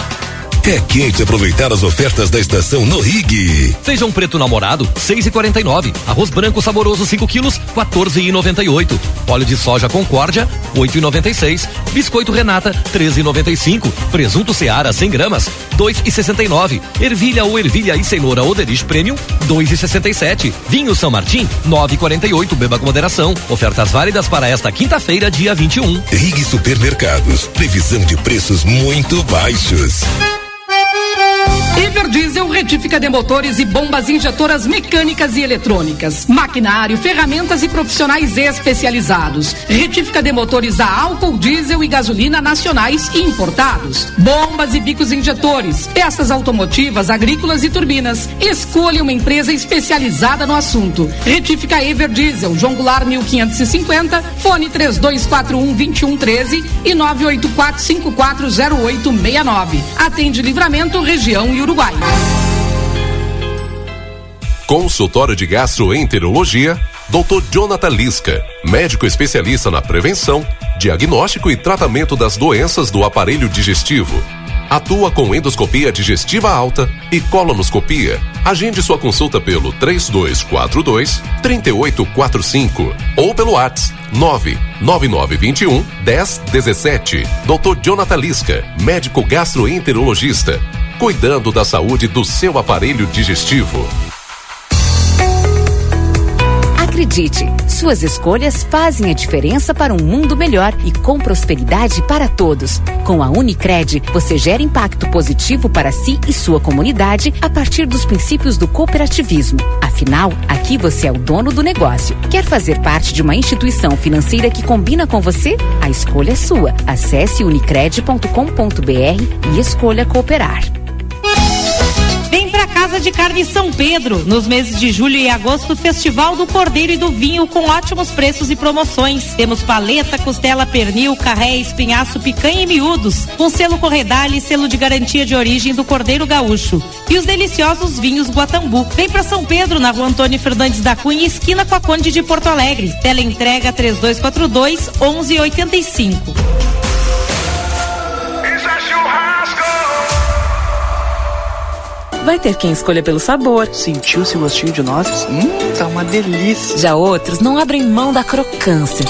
S7: É quente aproveitar as ofertas da estação no Rig.
S8: Feijão preto namorado, 6,49. Arroz branco saboroso, 5 quilos, 14,98. Óleo de soja Concórdia, 8,96. Biscoito Renata, 13,95. Presunto Seara, 100 gramas, 2,69. Ervilha ou ervilha e cenoura Oderich Premium, 2,67. Vinho São Martim, 9,48. Beba com moderação. Ofertas válidas para esta quinta-feira, dia 21.
S7: Rig Supermercados. Previsão de preços muito baixos.
S18: Everdiesel retífica de motores e bombas injetoras mecânicas e eletrônicas, maquinário, ferramentas e profissionais especializados. Retífica de motores a álcool, diesel e gasolina nacionais e importados. Bombas e bicos injetores, peças automotivas, agrícolas e turbinas. Escolha uma empresa especializada no assunto. Retífica Everdiesel, João Goulart 1550, fone 3241 2113 e 984540869. Atende Livramento, região e Uruguai.
S14: Consultório de Gastroenterologia, Dr. Jonathan Lisca, médico especialista na prevenção, diagnóstico e tratamento das doenças do aparelho digestivo. Atua com endoscopia digestiva alta e colonoscopia. Agende sua consulta pelo 3242 3845 ou pelo WhatsApp 99921 1017. Dr. Jonathan Lisca, médico gastroenterologista, cuidando da saúde do seu aparelho digestivo.
S9: Acredite, suas escolhas fazem a diferença para um mundo melhor e com prosperidade para todos. Com a Unicred, você gera impacto positivo para si e sua comunidade a partir dos princípios do cooperativismo. Afinal, aqui você é o dono do negócio. Quer fazer parte de uma instituição financeira que combina com você? A escolha é sua. Acesse unicred.com.br e escolha cooperar.
S19: Casa de Carne São Pedro. Nos meses de julho e agosto, Festival do Cordeiro e do Vinho com ótimos preços e promoções. Temos paleta, costela, pernil, carré, espinhaço, picanha e miúdos. Com selo Corredale e selo de garantia de origem do Cordeiro Gaúcho. E os deliciosos vinhos Guatambu. Vem pra São Pedro, na rua Antônio Fernandes da Cunha, esquina com a Conde de Porto Alegre. Tela entrega 3242 1185.
S20: Vai ter quem escolha pelo sabor.
S1: Sentiu esse gostinho de nozes? Hum, tá uma delícia.
S20: Já outros não abrem mão da crocância.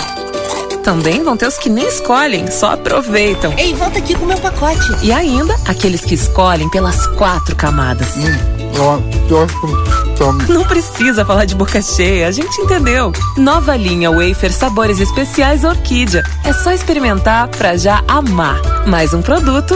S20: Também vão ter os que nem escolhem, só aproveitam.
S21: Ei, volta aqui com o meu pacote.
S20: E ainda, aqueles que escolhem pelas quatro camadas. Não precisa falar de boca cheia, a gente entendeu. Nova linha Wafer Sabores Especiais Orquídea. É só experimentar pra já amar. Mais um produto.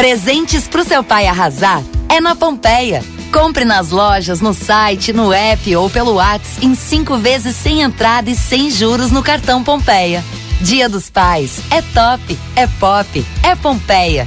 S21: Presentes pro seu pai arrasar é na Pompeia. Compre nas lojas, no site, no app ou pelo WhatsApp em cinco vezes sem entrada e sem juros no cartão Pompeia. Dia dos Pais é top, é pop, é Pompeia.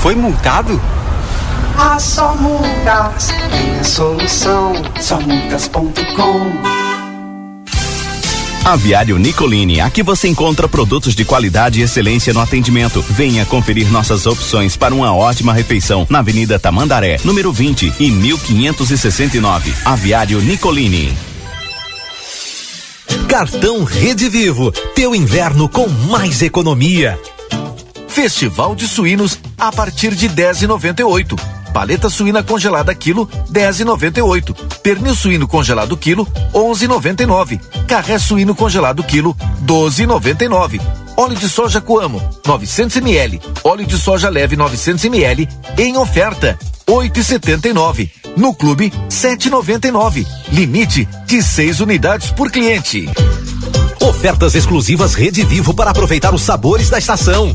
S22: Foi multado?
S16: Ah, só multas tem a solução. Só multas.com.
S23: Aviário Nicolini, aqui você encontra produtos de qualidade e excelência no atendimento. Venha conferir nossas opções para uma ótima refeição na Avenida Tamandaré, número 20 e 1569. Aviário Nicolini.
S24: Cartão Rede Vivo, teu inverno com mais economia. Festival de suínos a partir de 10,98. Paleta suína congelada quilo 10,98. Pernil suíno congelado quilo 11,99. Carré suíno congelado quilo 12,99. Óleo de soja Coamo 900 ml. Óleo de soja leve 900 ml em oferta 8,79. No clube 7,99. Limite de 6 unidades por cliente. Ofertas exclusivas Rede Vivo para aproveitar os sabores da estação.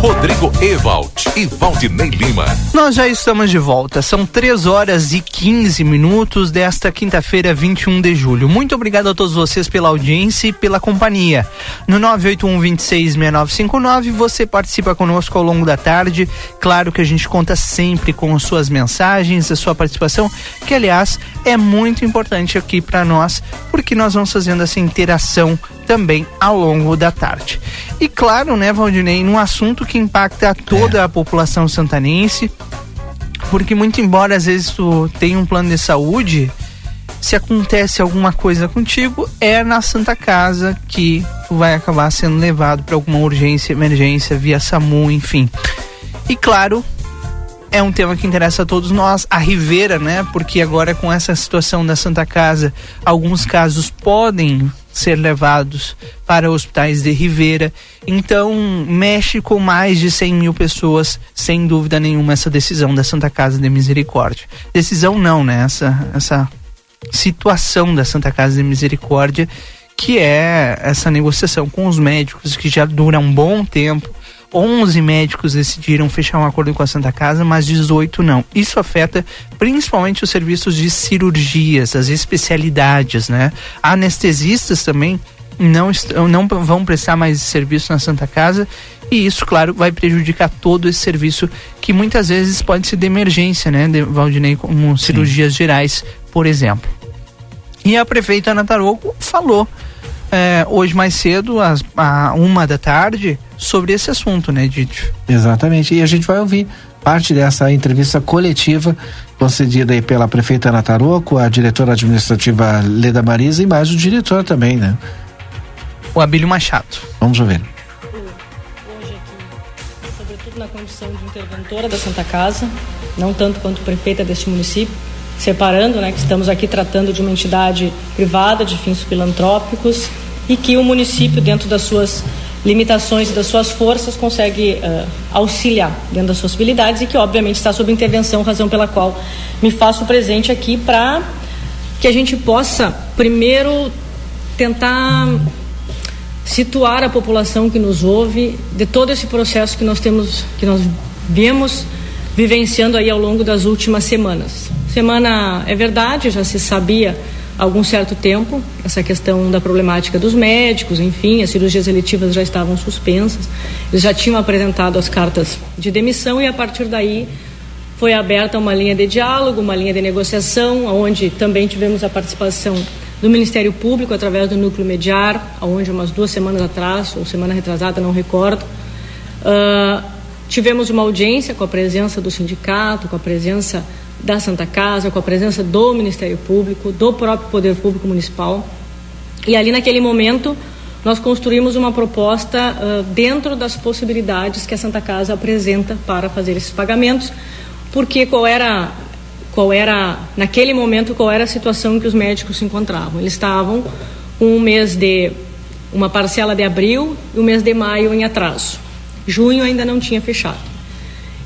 S14: Rodrigo Ewald e Valdinei Lima.
S1: Nós já estamos de volta. São 3 horas e 15 minutos desta quinta-feira, 21 de julho. Muito obrigado a todos vocês pela audiência e pela companhia. No 981-266959, você participa conosco ao longo da tarde. Claro que a gente conta sempre com as suas mensagens, a sua participação, que aliás é muito importante aqui para nós, porque nós vamos fazendo essa interação também ao longo da tarde. E claro, né, Valdinei, num assunto que impacta toda a população santanense, porque muito embora às vezes tu tenha um plano de saúde, se acontece alguma coisa contigo, é na Santa Casa que tu vai acabar sendo levado para alguma urgência, emergência, via SAMU, enfim. E claro, é um tema que interessa a todos nós. A Rivera, né? Porque agora com essa situação da Santa Casa, alguns casos podem ser levados para hospitais de Rivera. Então, mexe com mais de 100 mil pessoas, sem dúvida nenhuma, essa decisão da Santa Casa de Misericórdia. Decisão não, né? Essa, essa situação da Santa Casa de Misericórdia, que é essa negociação com os médicos que já dura um bom tempo 11 médicos decidiram fechar um acordo com a Santa Casa, mas 18 não. Isso afeta principalmente os serviços de cirurgias, as especialidades, né? Anestesistas também não, não vão prestar mais serviço na Santa Casa e isso, claro, vai prejudicar todo esse serviço que muitas vezes pode ser de emergência, né, de Valdinei, como Sim. cirurgias gerais, por exemplo. E a prefeita Ana Taroco falou é, hoje mais cedo, às uma da tarde, sobre esse assunto, né, Didi?
S2: Exatamente. E a gente vai ouvir parte dessa entrevista coletiva concedida aí pela prefeita Ana Taroco, a diretora administrativa Leda Marisa e mais o diretor também, né?
S1: O Abílio Machado.
S2: Vamos ouvir.
S25: Hoje aqui, sobretudo na condição de interventora da Santa Casa, não tanto quanto prefeita deste município, separando, né, que estamos aqui tratando de uma entidade privada de fins filantrópicos e que o município, dentro das suas limitações e das suas forças, consegue uh, auxiliar dentro das suas habilidades e que, obviamente, está sob intervenção, razão pela qual me faço presente aqui para que a gente possa, primeiro, tentar situar a população que nos ouve de todo esse processo que nós temos, que nós viemos vivenciando aí ao longo das últimas semanas. Semana é verdade, já se sabia algum certo tempo essa questão da problemática dos médicos, enfim, as cirurgias eletivas já estavam suspensas. Eles já tinham apresentado as cartas de demissão e a partir daí foi aberta uma linha de diálogo, uma linha de negociação, onde também tivemos a participação do Ministério Público através do núcleo mediar, onde umas duas semanas atrás ou semana retrasada, não recordo, uh, tivemos uma audiência com a presença do sindicato, com a presença da Santa Casa, com a presença do Ministério Público, do próprio Poder Público Municipal. E ali naquele momento nós construímos uma proposta uh, dentro das possibilidades que a Santa Casa apresenta para fazer esses pagamentos, porque qual era qual era, naquele momento, qual era a situação em que os médicos se encontravam. Eles estavam com um mês de, uma parcela de abril e o um mês de maio em atraso. Junho ainda não tinha fechado.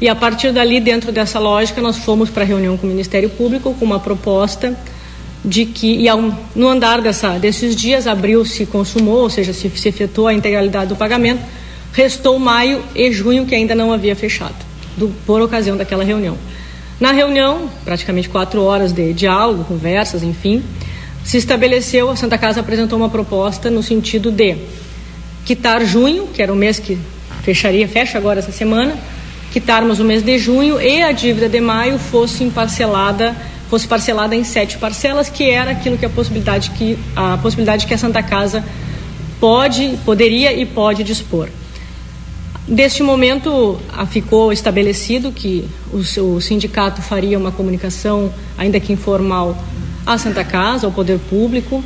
S25: E a partir dali, dentro dessa lógica, nós fomos para a reunião com o Ministério Público com uma proposta de que, e ao, no andar dessa, desses dias, abril se consumou, ou seja, se, se efetuou a integralidade do pagamento, restou maio e junho que ainda não havia fechado, do, por ocasião daquela reunião. Na reunião, praticamente quatro horas de diálogo, conversas, enfim, se estabeleceu, a Santa Casa apresentou uma proposta no sentido de quitar junho, que era o mês que fecharia, fecha agora essa semana, quitarmos o mês de junho e a dívida de maio fosse parcelada fosse parcelada em sete parcelas, que era aquilo que a possibilidade que a possibilidade que a Santa Casa pode, poderia e pode dispor. Deste momento, ficou estabelecido que o, o sindicato faria uma comunicação, ainda que informal, à Santa Casa, ao Poder Público,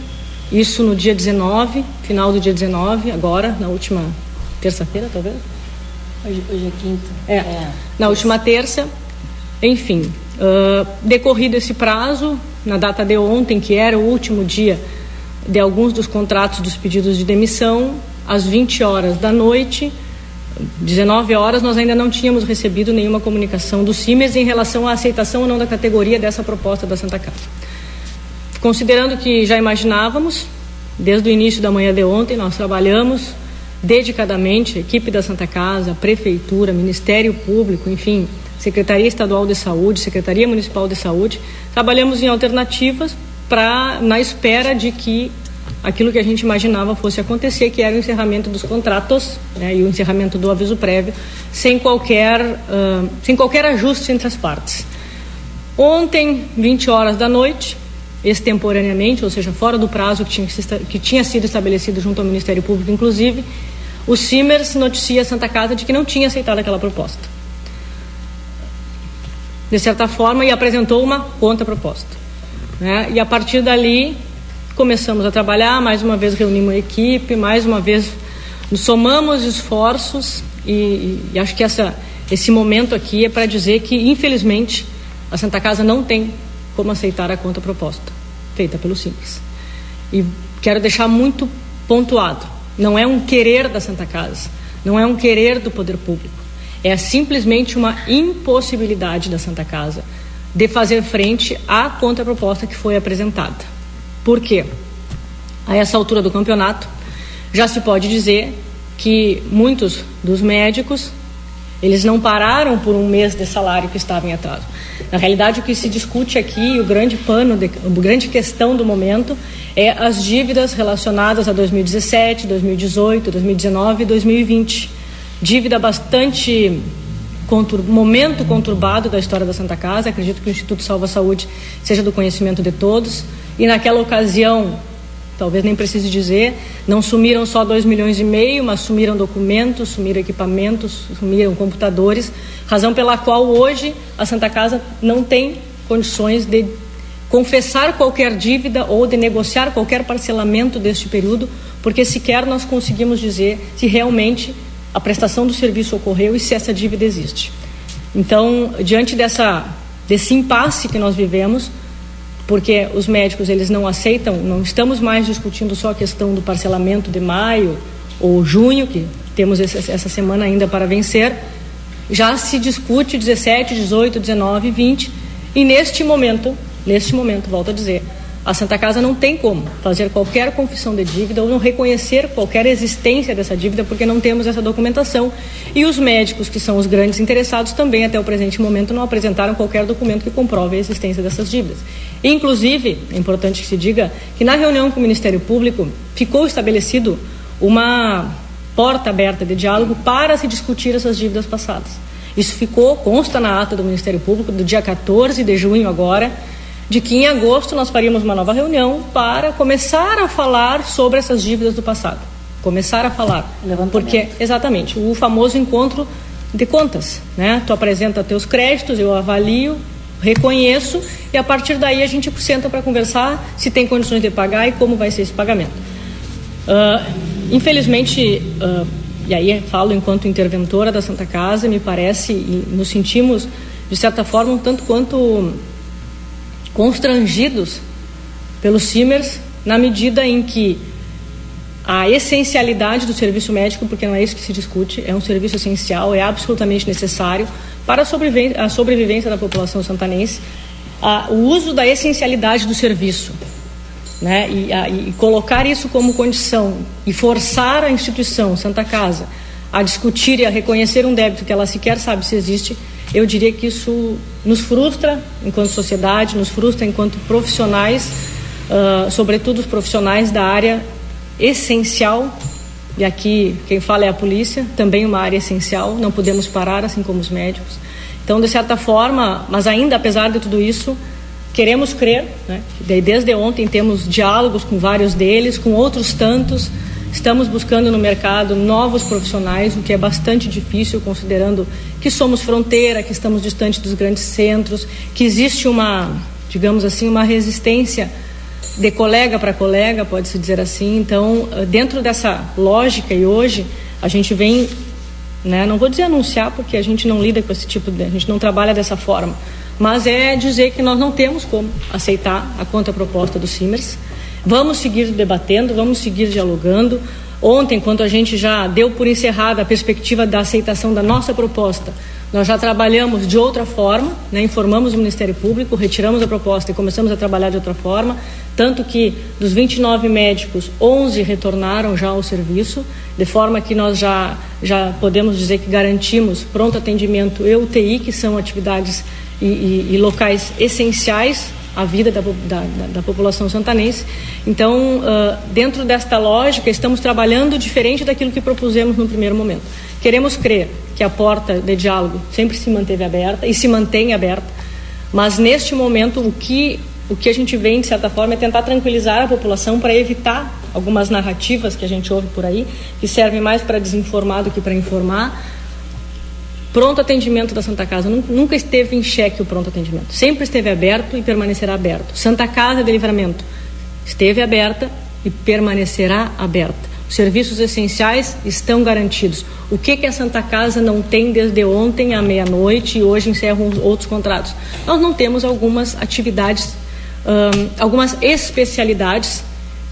S25: isso no dia 19, final do dia 19, agora, na última terça-feira, talvez?
S26: Hoje, hoje é quinta.
S25: É, é. na última terça. Enfim, uh, decorrido esse prazo, na data de ontem, que era o último dia de alguns dos contratos dos pedidos de demissão, às 20 horas da noite, 19 horas, nós ainda não tínhamos recebido nenhuma comunicação do CIMES em relação à aceitação ou não da categoria dessa proposta da Santa Casa. Considerando que já imaginávamos, desde o início da manhã de ontem, nós trabalhamos dedicadamente, equipe da Santa Casa, Prefeitura, Ministério Público, enfim, Secretaria Estadual de Saúde, Secretaria Municipal de Saúde, trabalhamos em alternativas para na espera de que aquilo que a gente imaginava fosse acontecer, que era o encerramento dos contratos né, e o encerramento do aviso prévio, sem qualquer, uh, sem qualquer ajuste entre as partes. Ontem, 20 horas da noite, extemporaneamente, ou seja, fora do prazo que tinha, que tinha sido estabelecido junto ao Ministério Público, inclusive, o Simers noticia a Santa Casa de que não tinha aceitado aquela proposta. De certa forma, e apresentou uma contraproposta. Né? E a partir dali, começamos a trabalhar, mais uma vez reunimos a equipe, mais uma vez somamos esforços e, e acho que essa, esse momento aqui é para dizer que, infelizmente, a Santa Casa não tem como aceitar a conta proposta feita pelo Simples. E quero deixar muito pontuado: não é um querer da Santa Casa, não é um querer do poder público, é simplesmente uma impossibilidade da Santa Casa de fazer frente à contraproposta que foi apresentada. Por quê? A essa altura do campeonato, já se pode dizer que muitos dos médicos eles não pararam por um mês de salário que estava em atraso. Na realidade, o que se discute aqui, o grande pano, de, a grande questão do momento, é as dívidas relacionadas a 2017, 2018, 2019 e 2020. Dívida bastante contur, momento conturbado da história da Santa Casa. Acredito que o Instituto Salva Saúde seja do conhecimento de todos. E naquela ocasião, talvez nem precise dizer, não sumiram só 2 milhões e meio, mas sumiram documentos, sumiram equipamentos, sumiram computadores, razão pela qual hoje a Santa Casa não tem condições de confessar qualquer dívida ou de negociar qualquer parcelamento deste período, porque sequer nós conseguimos dizer se realmente a prestação do serviço ocorreu e se essa dívida existe. Então, diante dessa, desse impasse que nós vivemos, porque os médicos eles não aceitam, não estamos mais discutindo só a questão do parcelamento de maio ou junho, que temos essa semana ainda para vencer, já se discute 17, 18, 19 e 20, e neste momento, neste momento, volto a dizer, a Santa Casa não tem como fazer qualquer confissão de dívida ou não reconhecer qualquer existência dessa dívida porque não temos essa documentação. E os médicos, que são os grandes interessados, também até o presente momento não apresentaram qualquer documento que comprove a existência dessas dívidas. Inclusive, é importante que se diga que na reunião com o Ministério Público ficou estabelecido uma porta aberta de diálogo para se discutir essas dívidas passadas. Isso ficou, consta na ata do Ministério Público do dia 14 de junho agora de que em agosto nós faríamos uma nova reunião para começar a falar sobre essas dívidas do passado. Começar a falar. Porque, exatamente, o famoso encontro de contas. Né? Tu apresenta teus créditos, eu avalio, reconheço e a partir daí a gente senta para conversar se tem condições de pagar e como vai ser esse pagamento. Uh, infelizmente, uh, e aí falo enquanto interventora da Santa Casa, me parece, e nos sentimos, de certa forma, um tanto quanto constrangidos pelos CIMERS na medida em que a essencialidade do serviço médico, porque não é isso que se discute, é um serviço essencial, é absolutamente necessário para a sobrevivência, a sobrevivência da população santanense, a, o uso da essencialidade do serviço. Né? E, a, e colocar isso como condição e forçar a instituição Santa Casa a discutir e a reconhecer um débito que ela sequer sabe se existe, eu diria que isso nos frustra enquanto sociedade, nos frustra enquanto profissionais, uh, sobretudo os profissionais da área essencial, e aqui quem fala é a polícia, também uma área essencial, não podemos parar, assim como os médicos. Então, de certa forma, mas ainda apesar de tudo isso, queremos crer, né? desde ontem temos diálogos com vários deles, com outros tantos, estamos buscando no mercado novos profissionais, o que é bastante difícil, considerando que somos fronteira, que estamos distante dos grandes centros, que existe uma, digamos assim, uma resistência de colega para colega, pode-se dizer assim. Então, eh, dentro dessa lógica, e hoje a gente vem, né, não vou dizer anunciar, porque a gente não lida com esse tipo de. a gente não trabalha dessa forma, mas é dizer que nós não temos como aceitar a contraproposta do Simers. Vamos seguir debatendo, vamos seguir dialogando. Ontem, quando a gente já deu por encerrada a perspectiva da aceitação da nossa proposta, nós já trabalhamos de outra forma, né? informamos o Ministério Público, retiramos a proposta e começamos a trabalhar de outra forma, tanto que dos 29 médicos, 11 retornaram já ao serviço, de forma que nós já, já podemos dizer que garantimos pronto atendimento e UTI, que são atividades e, e, e locais essenciais à vida da, da, da população santanense. Então, uh, dentro desta lógica, estamos trabalhando diferente daquilo que propusemos no primeiro momento. Queremos crer que a porta de diálogo sempre se manteve aberta e se mantém aberta, mas neste momento o que o que a gente vem de certa forma é tentar tranquilizar a população para evitar algumas narrativas que a gente ouve por aí que servem mais para desinformar do que para informar. Pronto atendimento da Santa Casa nunca esteve em xeque o pronto atendimento, sempre esteve aberto e permanecerá aberto. Santa Casa de Livramento esteve aberta e permanecerá aberta. Os serviços essenciais estão garantidos. O que, que a Santa Casa não tem desde ontem à meia-noite e hoje encerram outros contratos? Nós não temos algumas atividades, um, algumas especialidades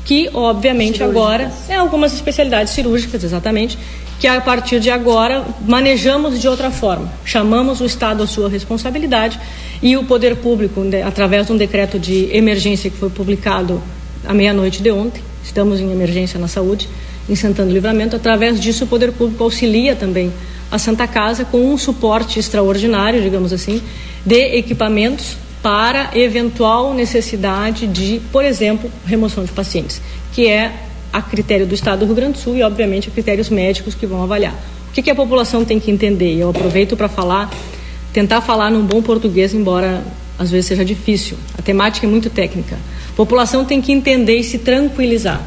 S25: que, obviamente, cirúrgicas. agora. É, algumas especialidades cirúrgicas, exatamente, que a partir de agora manejamos de outra forma. Chamamos o Estado à sua responsabilidade e o poder público, através de um decreto de emergência que foi publicado à meia-noite de ontem, estamos em emergência na saúde, em Santana do Livramento. Através disso, o poder público auxilia também a Santa Casa com um suporte extraordinário, digamos assim, de equipamentos para eventual necessidade de, por exemplo, remoção de pacientes, que é a critério do Estado do Rio Grande do Sul e, obviamente, a critérios médicos que vão avaliar. O que, que a população tem que entender? Eu aproveito para falar, tentar falar num bom português, embora às vezes seja difícil. A temática é muito técnica. A população tem que entender e se tranquilizar.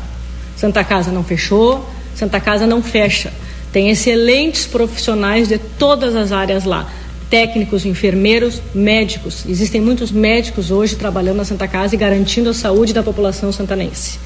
S25: Santa Casa não fechou, Santa Casa não fecha. Tem excelentes profissionais de todas as áreas lá. Técnicos, enfermeiros, médicos. Existem muitos médicos hoje trabalhando na Santa Casa e garantindo a saúde da população santanense.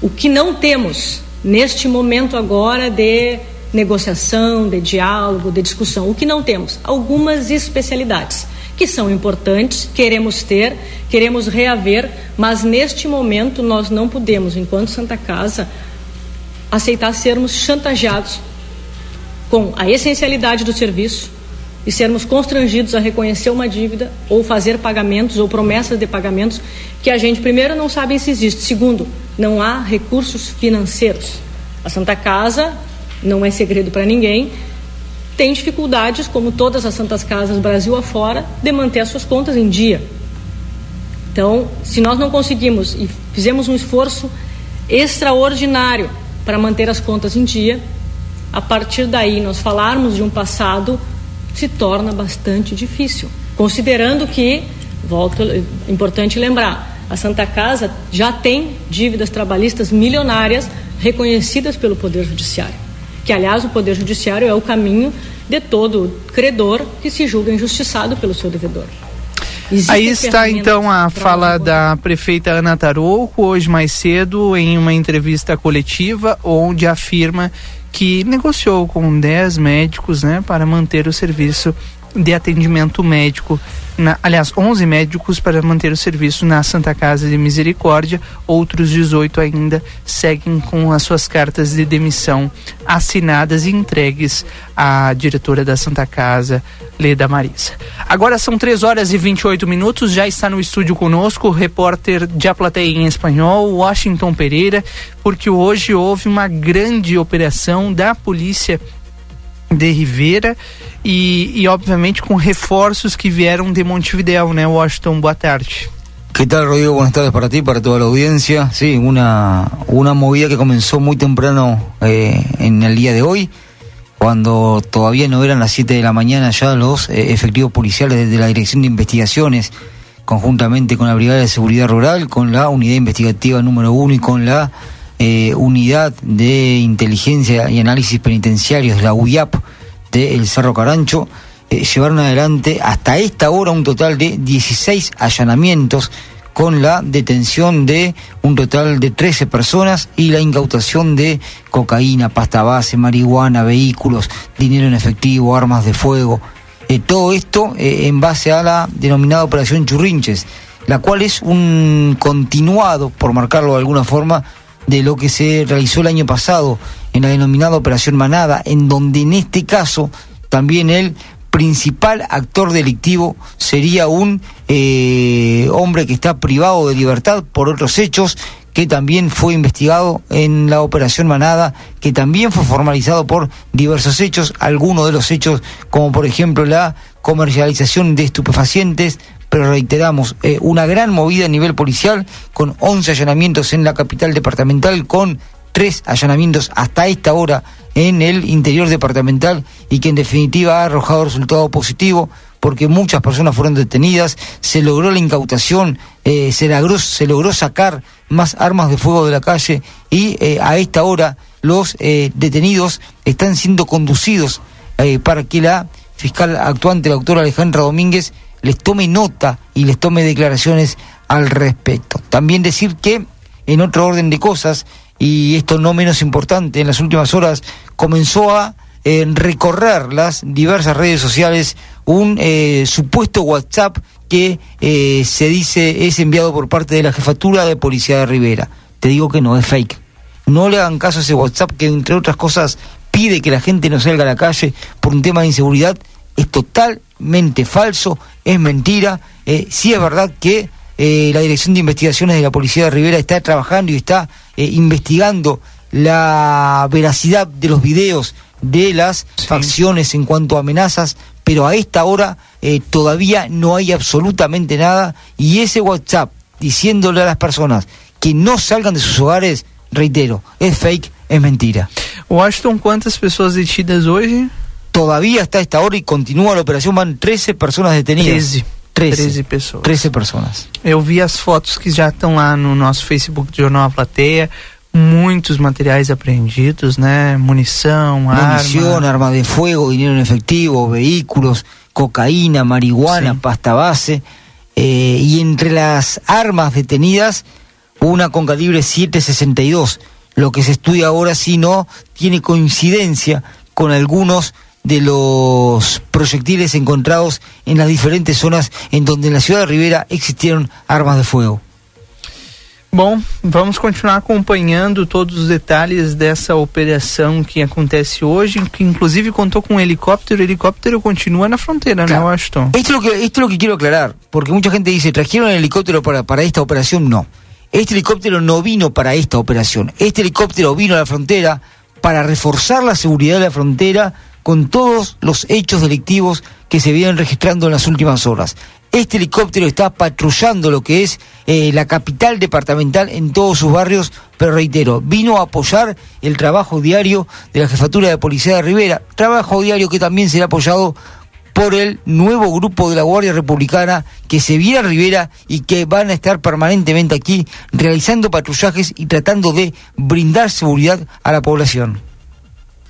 S25: O que não temos neste momento agora de negociação, de diálogo, de discussão, o que não temos? Algumas especialidades que são importantes, queremos ter, queremos reaver, mas neste momento nós não podemos, enquanto Santa Casa, aceitar sermos chantageados com a essencialidade do serviço e sermos constrangidos a reconhecer uma dívida ou fazer pagamentos ou promessas de pagamentos que a gente, primeiro, não sabe se existe, segundo, não há recursos financeiros. A Santa Casa, não é segredo para ninguém, tem dificuldades, como todas as santas casas Brasil afora, de manter as suas contas em dia. Então, se nós não conseguimos e fizemos um esforço extraordinário para manter as contas em dia, a partir daí nós falarmos de um passado se torna bastante difícil. Considerando que, volto, é importante lembrar, a Santa Casa já tem dívidas trabalhistas milionárias reconhecidas pelo Poder Judiciário que aliás o Poder Judiciário é o caminho de todo credor que se julga injustiçado pelo seu devedor.
S1: Aí está então a fala da prefeita Ana Tarouco, hoje mais cedo, em uma entrevista coletiva, onde afirma que negociou com 10 médicos né, para manter o serviço de atendimento médico na, aliás, 11 médicos para manter o serviço na Santa Casa de Misericórdia. Outros 18 ainda seguem com as suas cartas de demissão assinadas e entregues à diretora da Santa Casa, Leda Marisa. Agora são 3 horas e 28 minutos, já está no estúdio conosco o repórter de A Plateia em Espanhol, Washington Pereira, porque hoje houve uma grande operação da Polícia de Rivera e, y obviamente con reforzos que vieron de Montevideo, ¿no? Washington, boa tarde.
S27: ¿Qué tal, Rodrigo? Buenas tardes para ti, para toda la audiencia. Sí, una, una movida que comenzó muy temprano eh, en el día de hoy, cuando todavía no eran las 7 de la mañana ya los eh, efectivos policiales de la Dirección de Investigaciones, conjuntamente con la Brigada de Seguridad Rural, con la Unidad Investigativa número 1 y con la eh, Unidad de Inteligencia y Análisis Penitenciarios, la UIAP, de El Cerro Carancho, eh, llevaron adelante hasta esta hora un total de 16 allanamientos con la detención de un total de 13 personas y la incautación de cocaína, pasta base, marihuana, vehículos, dinero en efectivo, armas de fuego. Eh, todo esto eh, en base a la denominada Operación Churrinches, la cual es un continuado, por marcarlo de alguna forma, de lo que se realizó el año pasado en la denominada Operación Manada, en donde en este caso también el principal actor delictivo sería un eh, hombre que está privado de libertad por otros hechos que también fue investigado en la operación Manada, que también fue formalizado por diversos hechos, algunos de los hechos como por ejemplo la comercialización de estupefacientes, pero reiteramos, eh, una gran movida a nivel policial, con 11 allanamientos en la capital departamental, con tres allanamientos hasta esta hora en el interior departamental y que en definitiva ha arrojado resultado positivo porque muchas personas fueron detenidas, se logró la incautación, eh, se, logró, sacar más armas de fuego de la calle y eh, a esta hora los detenidos están siendo conducidos para que la fiscal actuante, la doctora Alejandra Domínguez, les tome nota y les tome declaraciones al respecto. También decir que, en otro orden de cosas, y esto no menos importante, en las últimas horas comenzó a eh, recorrer las diversas redes sociales un eh, supuesto WhatsApp que eh, se dice es enviado por parte de la jefatura de policía de Rivera. Te digo que no, es fake. No le hagan caso a ese WhatsApp que, entre otras cosas, pide que la gente no salga a la calle por un tema de inseguridad. Es totalmente falso, es mentira. Sí es verdad que eh, la Dirección de Investigaciones de la Policía de Rivera está trabajando y está eh, investigando la veracidad de los videos de las facciones en cuanto a amenazas, pero a esta hora eh, todavía no hay absolutamente nada y ese WhatsApp diciéndole a las personas que no salgan de sus hogares, reitero, es fake, es mentira.
S1: Washington, ¿cuántas personas detidas hoy?
S27: Todavía hasta esta hora y continúa la operación, van 13 personas detenidas.
S1: 13.
S27: 13,
S1: 13 pessoas.
S27: 13 personas.
S1: Eu vi as fotos que já estão lá no nosso Facebook do Jornal A Plateia. Muitos materiais apreendidos, né? Munição,
S27: Munición,
S1: arma.
S27: arma de fuego, dinero en efectivo, vehículos, cocaína, marihuana, pasta base. eh, y entre las armas detenidas, una con calibre 762. Lo que se estudia ahora si no tiene coincidencia con algunos de los proyectiles encontrados en las diferentes zonas en donde en la ciudad de Rivera existieron armas de fuego.
S1: Bom, vamos continuar acompanhando todos os detalhes dessa operação que acontece hoje, que inclusive contou com um helicóptero. O helicóptero continua na fronteira,
S27: Claro.
S1: né, Washington?
S27: Esto es, lo que, esto es lo que quiero aclarar, porque mucha gente dice, ¿trajeron el helicóptero para, para esta operación? No. Este helicóptero no vino para esta operación. Este helicóptero vino a la frontera para reforzar la seguridad de la frontera con todos los hechos delictivos que se vienen registrando en las últimas horas. Este helicóptero está patrullando lo que es eh, la capital departamental en todos sus barrios, pero reitero, vino a apoyar el trabajo diario de la Jefatura de Policía de Rivera, trabajo diario que también será apoyado por el nuevo grupo de la Guardia Republicana que se viene a Rivera y que van a estar permanentemente aquí realizando patrullajes y tratando de brindar seguridad a la población.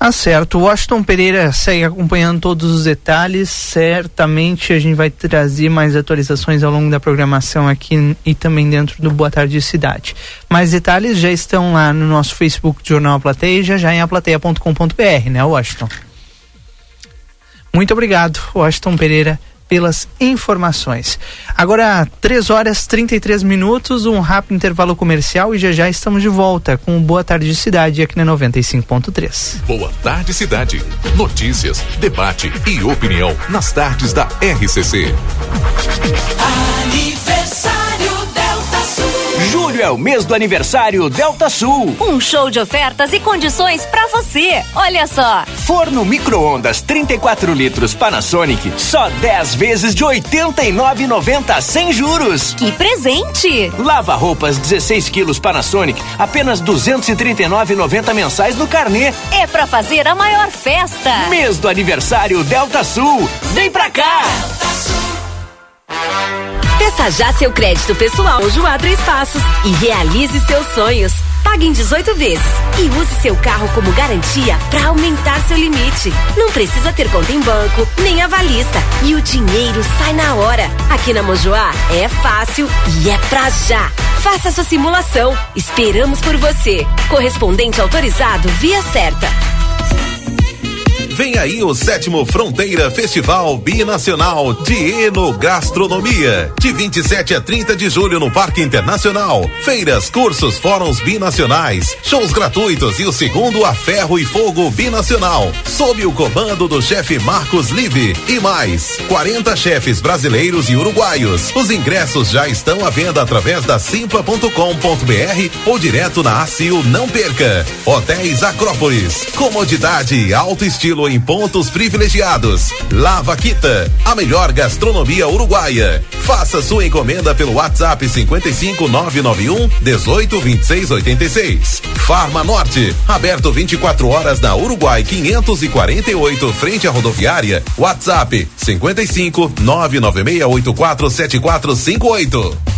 S1: Ah, certo. Washington Pereira segue acompanhando todos os detalhes. Certamente a gente vai trazer mais atualizações ao longo da programação aqui e também dentro do Boa Tarde Cidade. Mais detalhes já estão lá no nosso Facebook Jornal A Plateia já já em aplateia.com.br, né, Washington? Muito obrigado, Washington Pereira, pelas informações. Agora, 3 horas 33 minutos, um rápido intervalo comercial e já já estamos de volta com o Boa Tarde Cidade aqui na 95.3.
S28: Boa Tarde Cidade. Notícias, debate e opinião nas tardes da RCC.
S29: Aniversário.
S6: Julho é o mês do aniversário Delta Sul.
S9: Um show de ofertas e condições pra você. Olha só.
S6: Forno micro-ondas 34 litros Panasonic, só 10 vezes de 89,90 sem juros.
S9: Que presente!
S6: Lava roupas 16 quilos Panasonic, apenas 239,90 mensais no carnê.
S9: É pra fazer a maior festa.
S6: Mês do aniversário Delta Sul. Vem pra cá!
S9: Peça já seu crédito pessoal Joá Três Passos e realize seus sonhos. Pague em 18 vezes e use seu carro como garantia para aumentar seu limite. Não precisa ter conta em banco, nem avalista. E o dinheiro sai na hora. Aqui na Mojoá é fácil e é pra já. Faça sua simulação. Esperamos por você. Correspondente autorizado via certa.
S28: Vem aí o sétimo Fronteira Festival Binacional de Enogastronomia. De 27 a 30 de julho no Parque Internacional. Feiras, cursos, fóruns binacionais, shows gratuitos e o segundo a Ferro e Fogo Binacional. Sob o comando do chefe Marcos Live. E mais, 40 chefes brasileiros e uruguaios. Os ingressos já estão à venda através da simpla.com.br ou direto na ACIL. Não perca. Hotéis Acrópolis. Comodidade e alto estilo em pontos privilegiados. Lava Quita, a melhor gastronomia uruguaia. Faça sua encomenda pelo WhatsApp 55 991 18 26 86. Farma Norte, aberto 24 horas na Uruguai 548, frente à rodoviária. WhatsApp 55 99684 7458.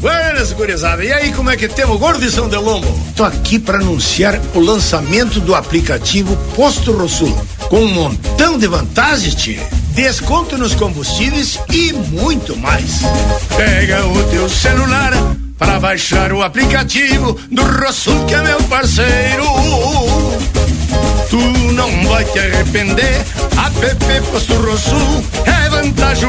S30: Buenas, gurizada. E aí, como é que temos, gordo de São Delombo? Tô aqui para anunciar o lançamento do aplicativo Posto Rosul, com um montão de vantagens, tia. Desconto nos combustíveis e muito mais. Pega o teu celular para baixar o aplicativo do Rosul, que é meu parceiro. Tu não vai te arrepender. App Posto Rosul é vantagem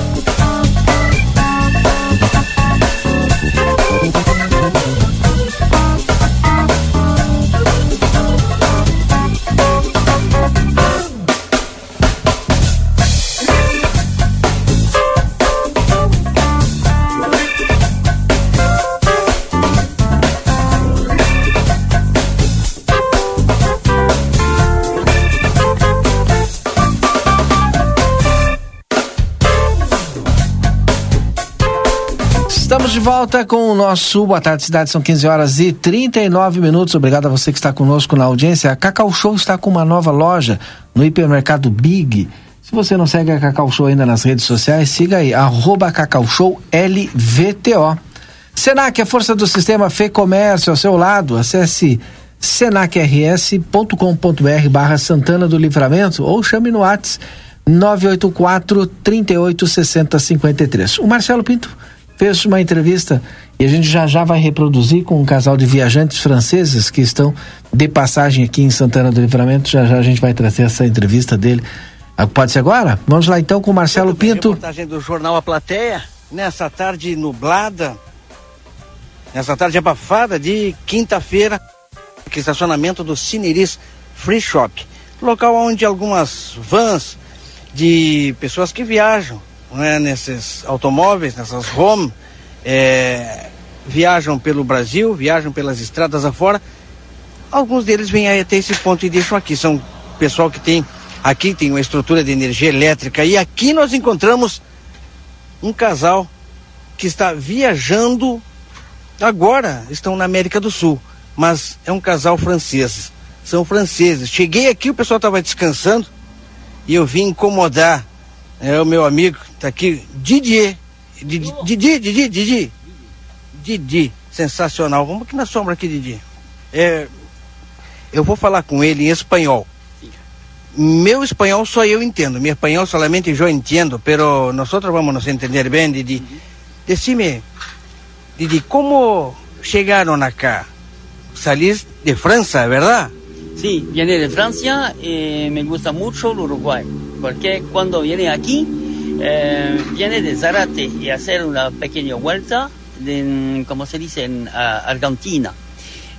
S2: Volta com o nosso Boa Tarde Cidade, são 15 horas e 39 minutos. Obrigado a você que está conosco na audiência. A Cacau Show está com uma nova loja no hipermercado Big. Se você não segue a Cacau Show ainda nas redes sociais, siga aí, arroba Cacau Show LVTO. Senac, a força do sistema Fê Comércio ao seu lado. Acesse senacrs.com.br barra Santana do Livramento ou chame no WhatsApp 984 38 60 53. O Marcelo Pinto fez uma entrevista e a gente já já vai reproduzir com um casal de viajantes franceses que estão de passagem aqui em Santana do Livramento. Já já a gente vai trazer essa entrevista dele. Ah, Pode ser agora? Vamos lá então com o Marcelo Pinto.
S31: Reportagem do jornal A Plateia, nessa tarde nublada, nessa tarde abafada de quinta-feira, que estacionamento do Cineris Free Shop, local onde algumas vans de pessoas que viajam não é, nesses automóveis, nessas home, é, viajam pelo Brasil, viajam pelas estradas afora. Alguns deles vêm até esse ponto e deixam aqui. São pessoal que tem aqui tem uma estrutura de energia elétrica e aqui nós encontramos um casal que está viajando agora, estão na América do Sul, mas é um casal francês. São franceses. Cheguei aqui, o pessoal estava descansando e eu vim incomodar é o meu amigo, tá aqui, Didier. Didi, Didi, Didi, Didi. Didi, sensacional. Vamos aqui na sombra aqui, Didi. É, eu vou falar com ele em espanhol. Meu espanhol só eu entendo. Mi espanhol solamente eu entendo, pero nosotros vamos nos entender bem, Didi. Decime, Didi, como chegaron acá? Salís de França, ¿verdad?
S26: Sí, viene de Francia y me gusta mucho el Uruguay, porque cuando viene aquí, eh, viene de Zarate y hacer una pequeña vuelta, de, como se dice, en ah, Argentina.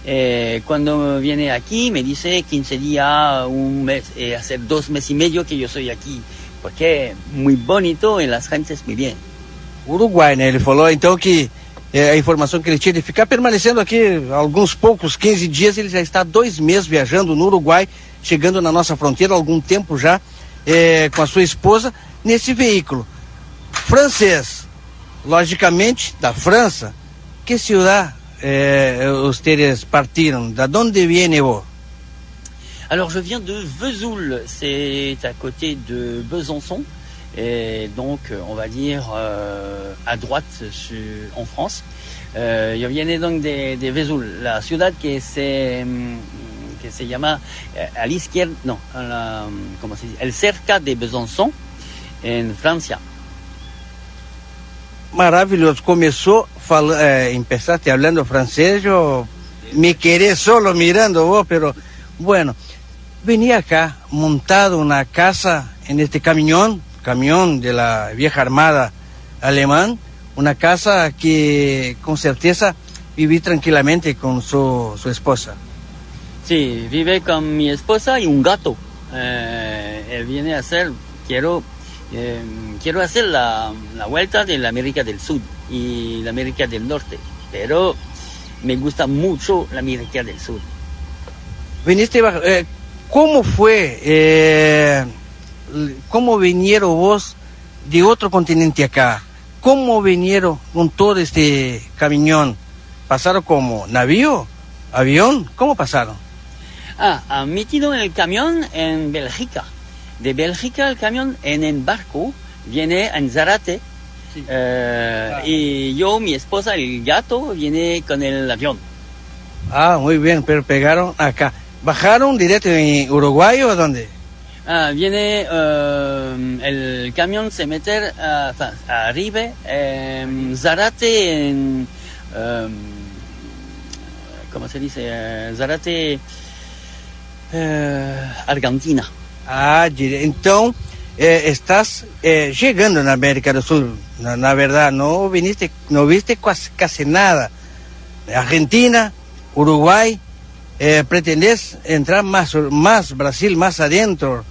S26: Eh, cuando viene aquí me dice 15 días, un mes, eh, hacer dos meses y medio que yo soy aquí, porque muy bonito y las gentes muy bien.
S31: Uruguai, né? Ele falou então que é, a informação que ele tinha de ficar permanecendo aqui alguns poucos 15 dias, ele já está dois meses viajando no Uruguai, chegando na nossa fronteira há algum tempo já, é, com a sua esposa, nesse veículo. Francês, logicamente, da França, que ciudad eh, ustedes partiram? Da onde viene vos?
S26: Alors je viens de Vesoul, c'est à côté de Besançon, et donc on va dire euh, à droite en France. Euh, yo viene donc de, de Vesoul, la ciudad que se, que se llama eh, a la izquierda, no, ¿cómo se dice? El cerca de Besançon, en Francia.
S31: Maravilhoso. Começou fala, eh, empezaste hablando francés, yo me quedé solo mirando vos, pero bueno, venía acá montado una casa en este camión, camión de la vieja armada alemán, una casa que con certeza viví tranquilamente con su, su esposa.
S26: Sí, vive con mi esposa y un gato. Eh, eh, viene a hacer, quiero, eh, quiero hacer la, la vuelta de la América del Sur y la América del Norte, pero me gusta mucho la América del Sur.
S31: Viniste, eh, ¿cómo fue? eh, ¿Cómo vinieron vos de otro continente acá? ¿Cómo vinieron con todo este camión? ¿Pasaron como navío? ¿Avión? ¿Cómo pasaron?
S26: Ah, han metido el camión en Bélgica. De Bélgica el camión en el barco viene en Zarate. eh, Y yo, mi esposa, el gato, viene con el avión.
S31: Ah, muy bien, pero pegaron acá. ¿Bajaron directo en Uruguay o dónde?
S26: Ah, viene eh, el camión se mete ah, fa- arriba en Zarate en eh, ¿cómo se dice? Eh, Zarate eh, Argentina.
S31: Ah, então eh, estás eh, llegando na América do Sul. Na, na verdade, não viniste, não viste quase, casi nada. Argentina, Uruguay, eh, pretendes entrar más, más Brasil, más adentro,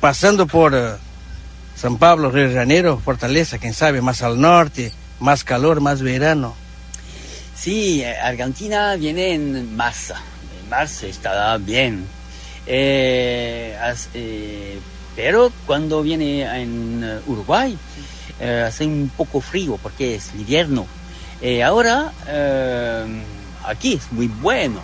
S31: pasando por eh, San Pablo, Río de Janeiro, Fortaleza, quién sabe, más al norte, más calor, más verano.
S26: Sí, eh, Argentina viene en marzo. En marzo está bien. Eh, as- eh, pero cuando viene en eh, Uruguay eh, hace un poco frío porque es invierno. Eh, ahora eh, aquí es muy bueno.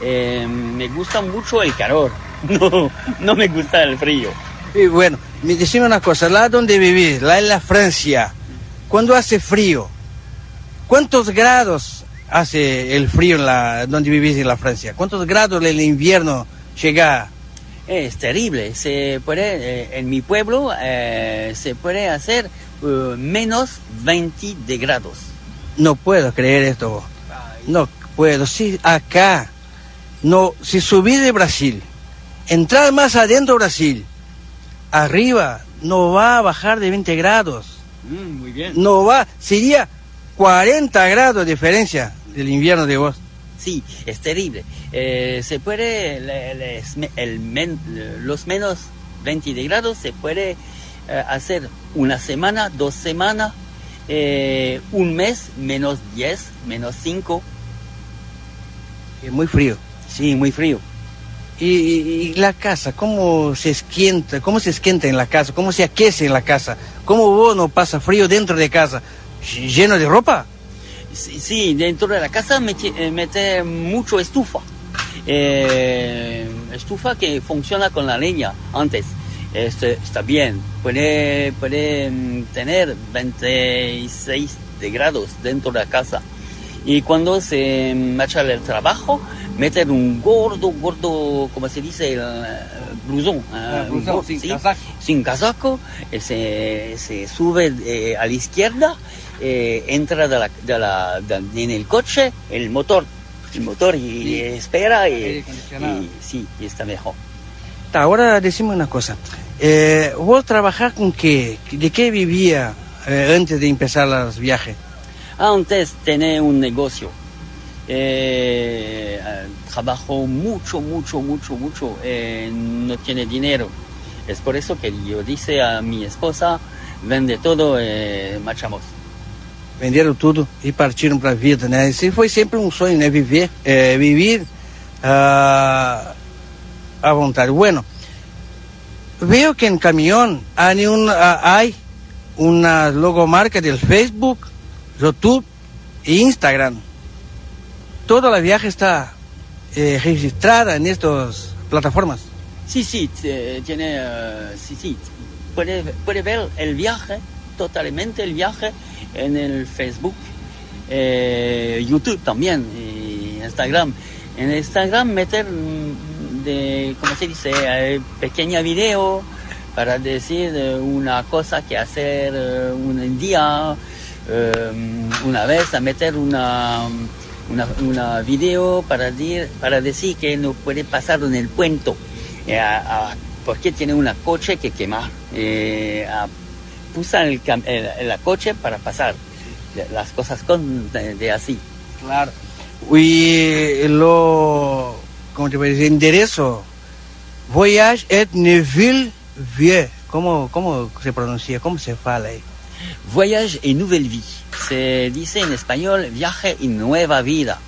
S26: Me gusta mucho el calor. No, no me gusta el frío.
S31: Y bueno, me decime una cosa, lá donde vivís, lá en la Francia, cuando hace frío, ¿cuántos grados hace el frío en la, donde vivís en la Francia? ¿Cuántos grados el invierno llega?
S26: Es terrible. Se puede, eh, en mi pueblo eh, se puede hacer eh, menos 20 de grados.
S31: No puedo creer esto. No puedo. Sí, acá. No, si subí de Brasil, entrar más adentro de Brasil, arriba, no va a bajar de 20 grados.
S26: Mm, muy bien.
S31: No va, sería 40 grados de diferencia del invierno de vos.
S26: Sí, es terrible. Eh, se puede, el men- los menos 20 de grados se puede eh, hacer una semana, dos semanas, eh, un mes, menos 10, menos 5.
S31: Es muy frío.
S26: Sí, muy frío.
S31: Y, y- y la casa, ¿cómo se esquienta? ¿Cómo se esquienta en la casa? ¿Cómo se aquece en la casa? ¿Cómo vos no pasa frío dentro de casa? Ll- ¿Lleno de ropa?
S26: Sí, sí, dentro de la casa mete, mete mucho estufa. Eh, estufa que funciona con la leña antes. Este, está bien, puede, puede mm, tener 26 de grados dentro de la casa. Y cuando se marcha el trabajo, meten un gordo, gordo, como se dice, el blusón.
S31: Ah, blusón,
S26: gordo,
S31: sin
S26: sí,
S31: casaco.
S26: sin casaco, eh, se, se sube eh, a la izquierda, eh, entra de la, de la- de- en el coche, el motor, el motor y espera y, sí, y está mejor.
S31: Ahora decime una cosa. Eh, ¿Vos trabajás con qué? ¿De qué vivía eh, antes de empezar los viajes?
S26: Antes tenía un negocio. Eh, trabajo mucho, mucho, mucho, mucho. eh, no tiene dinero. Es por eso que yo dice a mi esposa, vende todo, marchamos.
S31: Venderam tudo e partiram para a vida, né? Esse foi sempre um sonho, né? Viver, eh, vivir ah, à vontade. Bueno, veo que en camión hay, un, hay una logomarca del Facebook, YouTube e Instagram. Toda la viaje está eh, registrada en estas plataformas.
S26: Sí, sí, t- tiene, eh, sí, sí, puede ver el viaje, totalmente el viaje en el Facebook, eh, YouTube también, y Instagram. En Instagram meter mm, de, ¿cómo se dice? Eh, pequeña video para decir eh, una cosa que hacer un día, una vez a meter una, una, una video para, dir- para decir que no puede pasar en el puente eh, a- porque tiene una coche que quemar. Usa el, cam- el- el coche para pasar las cosas con, de, de así.
S31: Claro. E lo, como te voy a decir, enderezo, Voyage et Neuville Vieux, como, como se pronuncia? Como se fala aí?
S26: Voyage et nouvelle vie. Se dice en español viaje y nueva vida.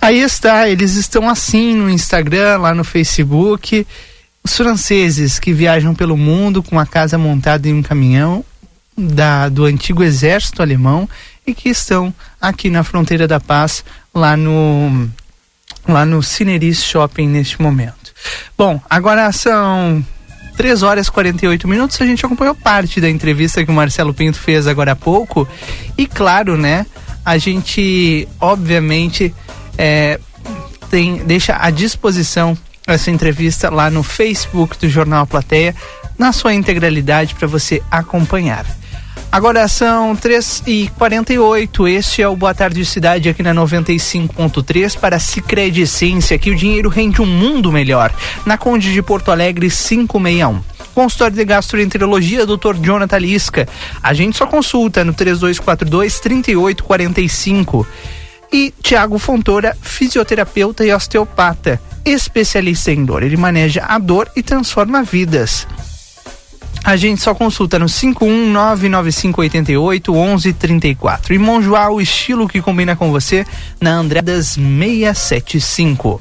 S1: Aí está, eles estão assim no Instagram, lá no Facebook. Os franceses que viajam pelo mundo com a casa montada em um caminhão da, do antigo exército alemão e que estão aqui na fronteira da paz, lá no lá no Cineris Shopping neste momento. Bom, agora são 3 horas e 48 minutos. A gente acompanhou parte da entrevista que o Marcelo Pinto fez agora há pouco. E claro, né? A gente, obviamente, é, tem, deixa à disposição essa entrevista lá no Facebook do Jornal Plateia, na sua integralidade, para você acompanhar. Agora são 3h48. Este é o Boa Tarde Cidade aqui na 95.3 para Cicred Essência, que o dinheiro rende um mundo melhor. Na Conde de Porto Alegre 561. Consultório de Gastroenterologia, Dr. Jonathan Lisca. A gente só consulta no 3242 3845. E Tiago Fontoura, fisioterapeuta e osteopata, especialista em dor. Ele maneja a dor e transforma vidas. A gente só consulta no 51995881134. E Monjoá, o estilo que combina com você, na Andredas 675.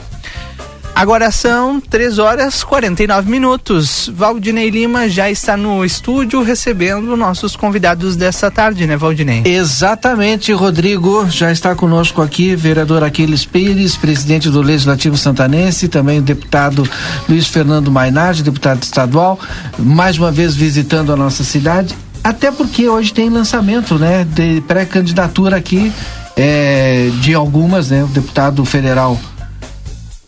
S1: Agora são 3 horas 49 minutos. Valdinei Lima já está no estúdio recebendo nossos convidados dessa tarde, né, Valdinei?
S2: Exatamente, Rodrigo. Já está conosco aqui, vereador Aquiles Pires, presidente do Legislativo Santanense, também o deputado Luiz Fernando Mainardi, deputado estadual, mais uma vez visitando a nossa cidade. Até porque hoje tem lançamento, né, de pré-candidatura aqui é, de algumas, né, o deputado federal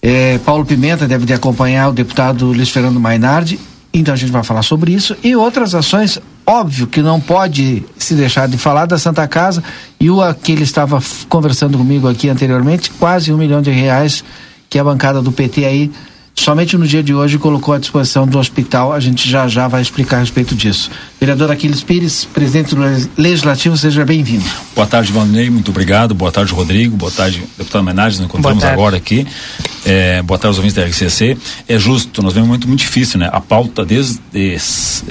S2: é, Paulo Pimenta deve de acompanhar o deputado Luiz Fernando Mainardi, então a gente vai falar sobre isso e outras ações. Óbvio que não pode se deixar de falar da Santa Casa e o que ele estava conversando comigo aqui anteriormente, quase um milhão de reais que a bancada do PT aí somente no dia de hoje colocou à disposição do hospital. A gente já já vai explicar a respeito disso. Vereador Aquiles Pires, presidente do Legislativo, seja bem-vindo.
S32: Boa tarde, Valdinei, muito obrigado. Boa tarde, Rodrigo. Boa tarde, deputado Menagem, nos encontramos agora aqui. É, boa tarde aos ouvintes da RCC. É justo, nós vemos um momento muito difícil, né? A pauta desde esse,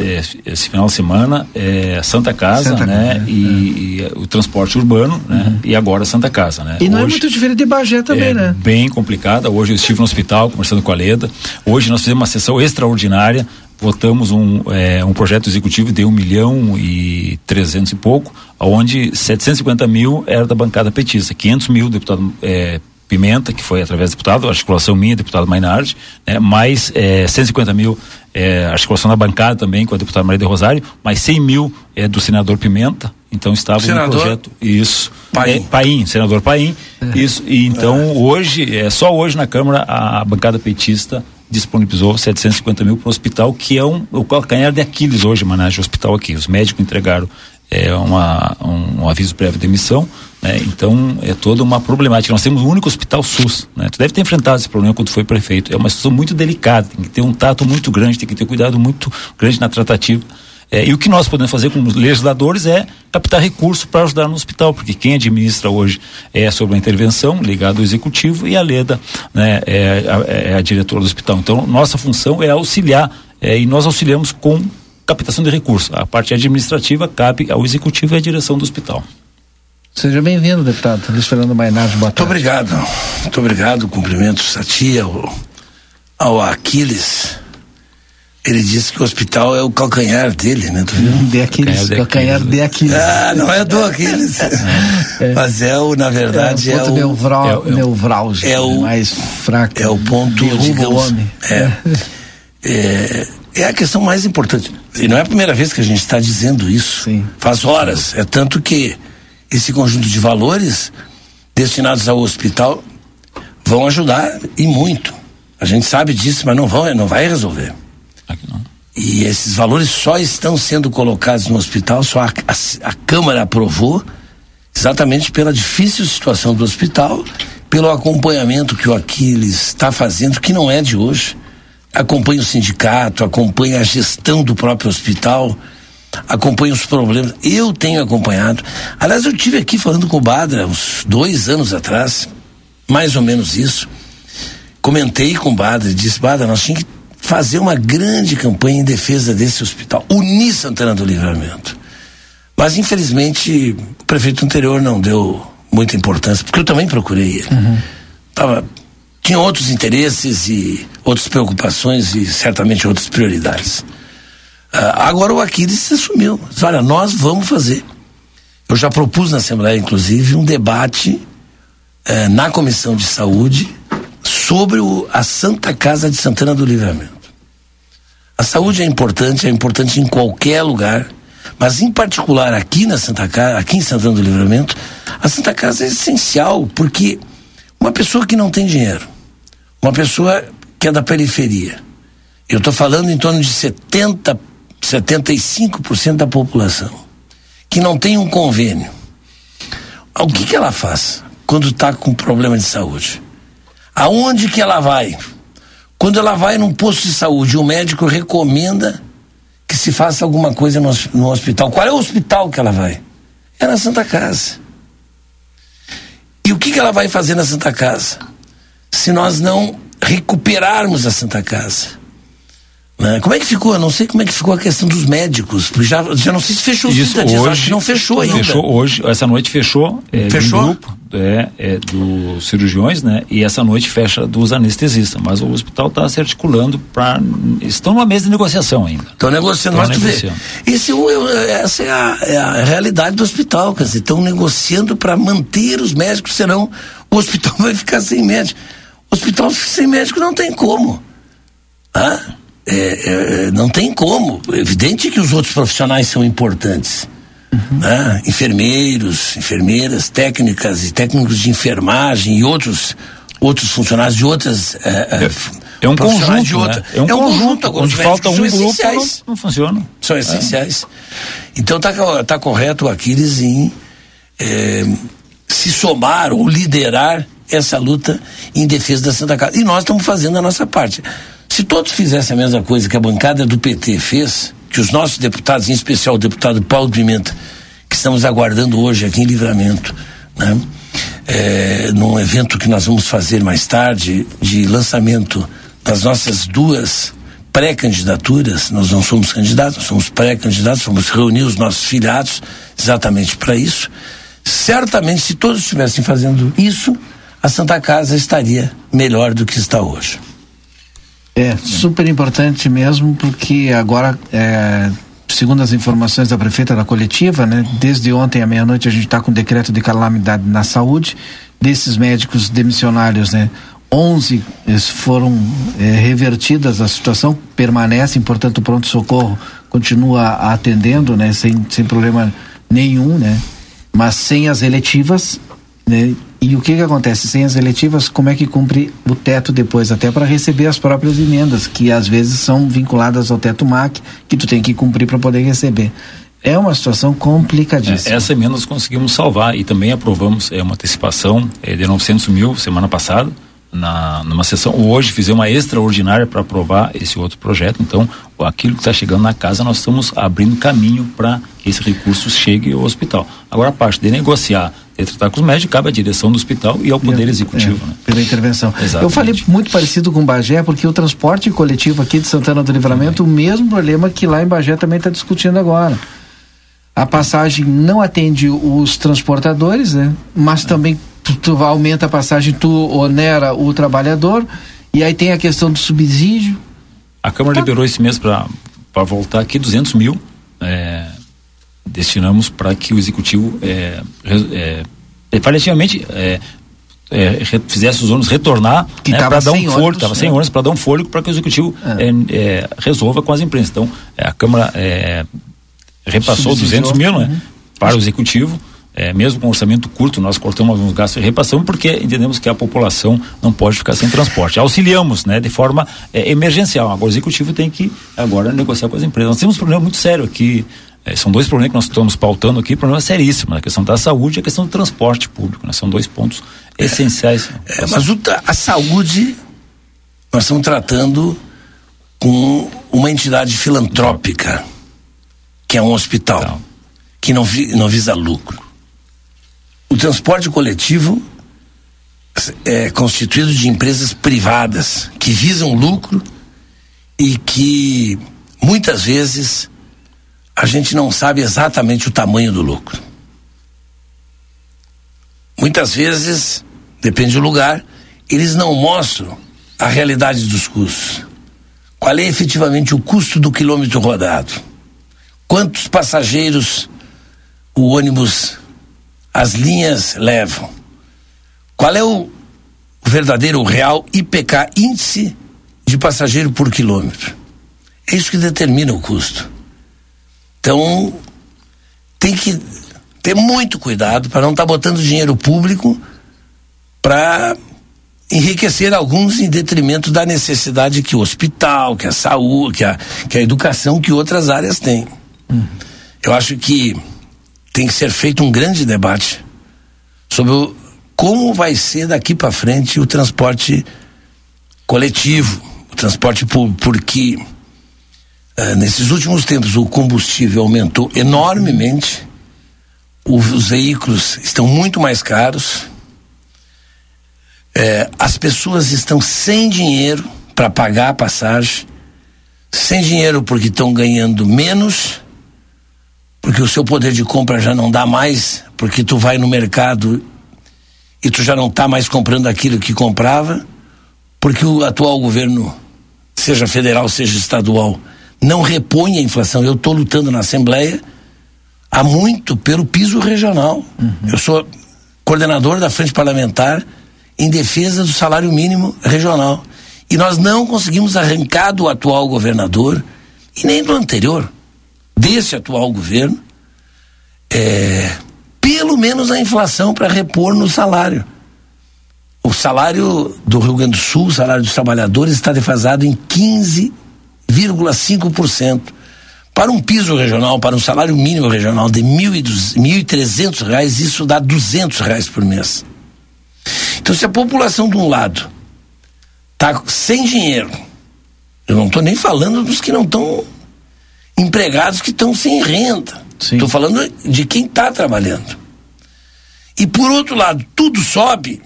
S32: esse final de semana é Santa Casa, Santa né? Casa, e, é. e, o transporte urbano, né? Uhum. E agora Santa Casa, né?
S2: E não é Hoje, é muito diferente de Bagé também,
S32: é
S2: né?
S32: Bem complicada. Hoje eu estive no hospital conversando com a Leda. Hoje nós fizemos uma sessão extraordinária votamos um, é, um projeto executivo de um milhão e trezentos e pouco, onde 750 mil era da bancada petista, 500 mil deputado é, Pimenta, que foi através do deputado, articulação minha, deputado Mainardi, né, mais é, 150 mil é, articulação da bancada também com a deputada Maria de Rosário, mais 100 mil é, do senador Pimenta, então estava senador no projeto. Isso. Paim. É, Paim, senador Paim. É. Isso. E então é. hoje, é, só hoje na Câmara, a bancada petista disponibilizou 750 mil para o hospital, que é um, o calcanhar de Aquiles hoje, managem hospital aqui. Os médicos entregaram é, uma, um, um, aviso prévio de emissão, né? então é toda uma problemática. Nós temos o único hospital SUS, né? Tu deve ter enfrentado esse problema quando foi prefeito. É uma situação muito delicada, tem que ter um tato muito grande, tem que ter cuidado muito grande na tratativa. É, e o que nós podemos fazer como legisladores é captar recursos para ajudar no hospital, porque quem administra hoje é sobre a intervenção ligado ao executivo e a Leda né, é, a, é a diretora do hospital. Então, nossa função é auxiliar é, e nós auxiliamos com captação de recursos. A parte administrativa cabe ao executivo e à direção do hospital.
S2: Seja bem-vindo, deputado Luiz Fernando Mainardi.
S33: Muito obrigado. Muito obrigado. Cumprimentos a ti, ao, ao Aquiles ele disse que o hospital é o calcanhar dele, né? Tu viu?
S2: De Aquiles, calcanhar de Aquiles.
S33: Ah, não é do Aquiles. é. Mas é o, na verdade, é o...
S2: Ponto é o, neuvral, é, o, nevrálgico,
S33: é o
S2: mais fraco.
S33: É o ponto, digamos... O homem. É, é, é a questão mais importante. E não é a primeira vez que a gente está dizendo isso. Sim. Faz horas. É tanto que esse conjunto de valores destinados ao hospital vão ajudar e muito. A gente sabe disso, mas não vão, não vai resolver. E esses valores só estão sendo colocados no hospital, só a, a, a Câmara aprovou, exatamente pela difícil situação do hospital, pelo acompanhamento que o Aquiles está fazendo, que não é de hoje. Acompanha o sindicato, acompanha a gestão do próprio hospital, acompanha os problemas. Eu tenho acompanhado. Aliás, eu tive aqui falando com o Badra uns dois anos atrás, mais ou menos isso. Comentei com o Badra disse: Badra, nós tínhamos que fazer uma grande campanha em defesa desse hospital, unir Santana do Livramento. Mas infelizmente o prefeito anterior não deu muita importância, porque eu também procurei ele. Tava, tinha outros interesses e outras preocupações e certamente outras prioridades. Ah, agora o Aquiles se assumiu. Disse, Olha, nós vamos fazer. Eu já propus na Assembleia, inclusive, um debate eh, na Comissão de Saúde sobre o- a Santa Casa de Santana do Livramento. A saúde é importante, é importante em qualquer lugar, mas em particular aqui na Santa Casa, aqui em Santana do Livramento, a Santa Casa é essencial, porque uma pessoa que não tem dinheiro, uma pessoa que é da periferia, eu estou falando em torno de 70, 75% da população, que não tem um convênio. O que, que ela faz quando está com problema de saúde? Aonde que ela vai? Quando ela vai num posto de saúde, o médico recomenda que se faça alguma coisa no, no hospital. Qual é o hospital que ela vai? É na Santa Casa. E o que, que ela vai fazer na Santa Casa? Se nós não recuperarmos a Santa Casa. Né? Como é que ficou? Eu não sei como é que ficou a questão dos médicos. Já, já não sei se fechou os
S32: Isso
S33: 30 dias, acho
S32: hoje
S33: que não fechou ainda.
S32: Fechou hoje, essa noite fechou. É,
S33: Fechou?
S32: Um grupo é, é, dos cirurgiões, né? E essa noite fecha dos anestesistas. Mas o hospital está se articulando para. Estão numa mesa de negociação ainda.
S33: Estão negociando,
S32: Tão
S33: mas tu vê,
S32: negociando.
S33: esse, é o- essa é a, é a realidade do hospital, quer dizer, estão negociando para manter os médicos, senão o hospital vai ficar sem médico. O hospital sem médico não tem como. Ah, é, é, não tem como. É evidente que os outros profissionais são importantes. né? Enfermeiros, enfermeiras, técnicas e técnicos de enfermagem e outros, outros funcionários de outras. É,
S32: É um
S33: profissionais
S32: conjunto,
S33: de outra.
S32: né? É um conjunto,
S33: agora,
S32: onde
S33: os
S32: falta um grupo, não,
S33: essenciais
S32: não funciona.
S33: são essenciais. Então tá, co- tá correto o Aquiles em eh, se somar ou liderar essa luta em defesa da Santa Casa. E nós estamos fazendo a nossa parte. Se todos fizessem a mesma coisa que a bancada do PT fez, que os nossos deputados, em especial o deputado Paulo Pimenta, que estamos aguardando hoje aqui em Livramento, né? Eh, num evento que nós vamos fazer mais tarde, de lançamento das nossas duas pré-candidaturas, nós não somos candidatos, nós somos pré-candidatos, vamos reunir os nossos filiados exatamente para isso. Certamente, se todos estivessem fazendo isso, a Santa Casa estaria melhor do que está hoje.
S2: É, super importante mesmo, porque agora, é, segundo as informações da prefeita da coletiva, né, desde ontem à meia-noite a gente está com decreto de calamidade na saúde. Desses médicos demissionários, né, 11 eles foram é, revertidas a situação, permanecem, portanto, o pronto-socorro continua atendendo, né, sem, sem problema nenhum, né, mas sem as eletivas, né, e o que que acontece? Sem as eletivas, como é que cumpre o teto depois? Até para receber as próprias emendas, que às vezes são vinculadas ao teto MAC, que tu tem que cumprir para poder receber. É uma situação complicadíssima.
S32: É, essa emenda nós conseguimos salvar e também aprovamos é, uma antecipação é, de 900 mil semana passada na numa sessão. Hoje fizemos uma extraordinária para aprovar esse outro projeto. Então, aquilo que está chegando na casa, nós estamos abrindo caminho para que esse recurso chegue ao hospital. Agora, a parte de negociar, tratar com os médicos, cabe à direção do hospital e ao Poder Executivo.
S2: É,
S32: né?
S2: Pela intervenção.
S32: Exatamente.
S2: Eu falei muito parecido com Bagé, porque o transporte coletivo aqui de Santana do Livramento, o mesmo problema que lá em Bagé também está discutindo agora. A passagem não atende os transportadores, né? Mas também tu, tu aumenta a passagem, tu onera o trabalhador, e aí tem a questão do subsídio.
S32: A Câmara liberou esse mês para voltar aqui 200 mil. É, destinamos para que o executivo é, é, é, paliativamente é, é, fizesse os ônibus retornar
S2: Que
S32: né, para dar um fôlego, estava sem
S2: né?
S32: ônibus para dar um fôlego para que o executivo é, é, resolva com as empresas. Então, é, a Câmara é, repassou
S2: Subsidiou.
S32: 200 mil né,
S2: Uhum.
S32: para o executivo. É, mesmo com orçamento curto, nós cortamos alguns gastos e repassamos porque entendemos que a população não pode ficar sem transporte. Auxiliamos, né, de forma é, emergencial. Agora o executivo tem que agora negociar com as empresas. Nós temos um problema muito sério aqui. É, são dois problemas que nós estamos pautando aqui, problema seríssimo, né, a questão da saúde e a questão do transporte público. Né, são dois pontos essenciais.
S33: É, mas o a saúde, nós estamos tratando com uma entidade filantrópica, que é um hospital, que não, vi- não visa lucro. O transporte coletivo é constituído de empresas privadas que visam lucro e que muitas vezes a gente não sabe exatamente o tamanho do lucro. Muitas vezes, depende do lugar, eles não mostram a realidade dos custos. Qual é efetivamente o custo do quilômetro rodado? Quantos passageiros o ônibus, as linhas levam? Qual é o verdadeiro, o real IPK, índice de passageiro por quilômetro? É isso que determina o custo. Então, tem que ter muito cuidado para não estar tá botando dinheiro público para enriquecer alguns em detrimento da necessidade que o hospital, que a saúde, que a, que a educação, que outras áreas têm. Eu acho que tem que ser feito um grande debate sobre o, como vai ser daqui para frente o transporte coletivo, o transporte público, porque uh, nesses últimos tempos o combustível aumentou enormemente, os veículos estão muito mais caros, é, as pessoas estão sem dinheiro para pagar a passagem, sem dinheiro porque estão ganhando menos, porque o seu poder de compra já não dá mais, porque tu vai no mercado e tu já não está mais comprando aquilo que comprava, porque o atual governo, seja federal, seja estadual, não repõe a inflação. Eu estou lutando na Assembleia há muito pelo piso regional. Uhum. Eu sou coordenador da Frente Parlamentar em defesa do salário mínimo regional. E nós não conseguimos arrancar do atual governador, e nem do anterior, desse atual governo, é, pelo menos a inflação para repor no salário. O salário do Rio Grande do Sul, o salário dos trabalhadores, está defasado em 15,5%. Para um piso regional, para um salário mínimo regional de R$ 1.300, isso dá 200 reais por mês. Então, se a população de um lado está sem dinheiro, eu não estou nem falando dos que não estão empregados, que estão sem renda. Estou falando de quem está trabalhando. E por outro lado, tudo sobe,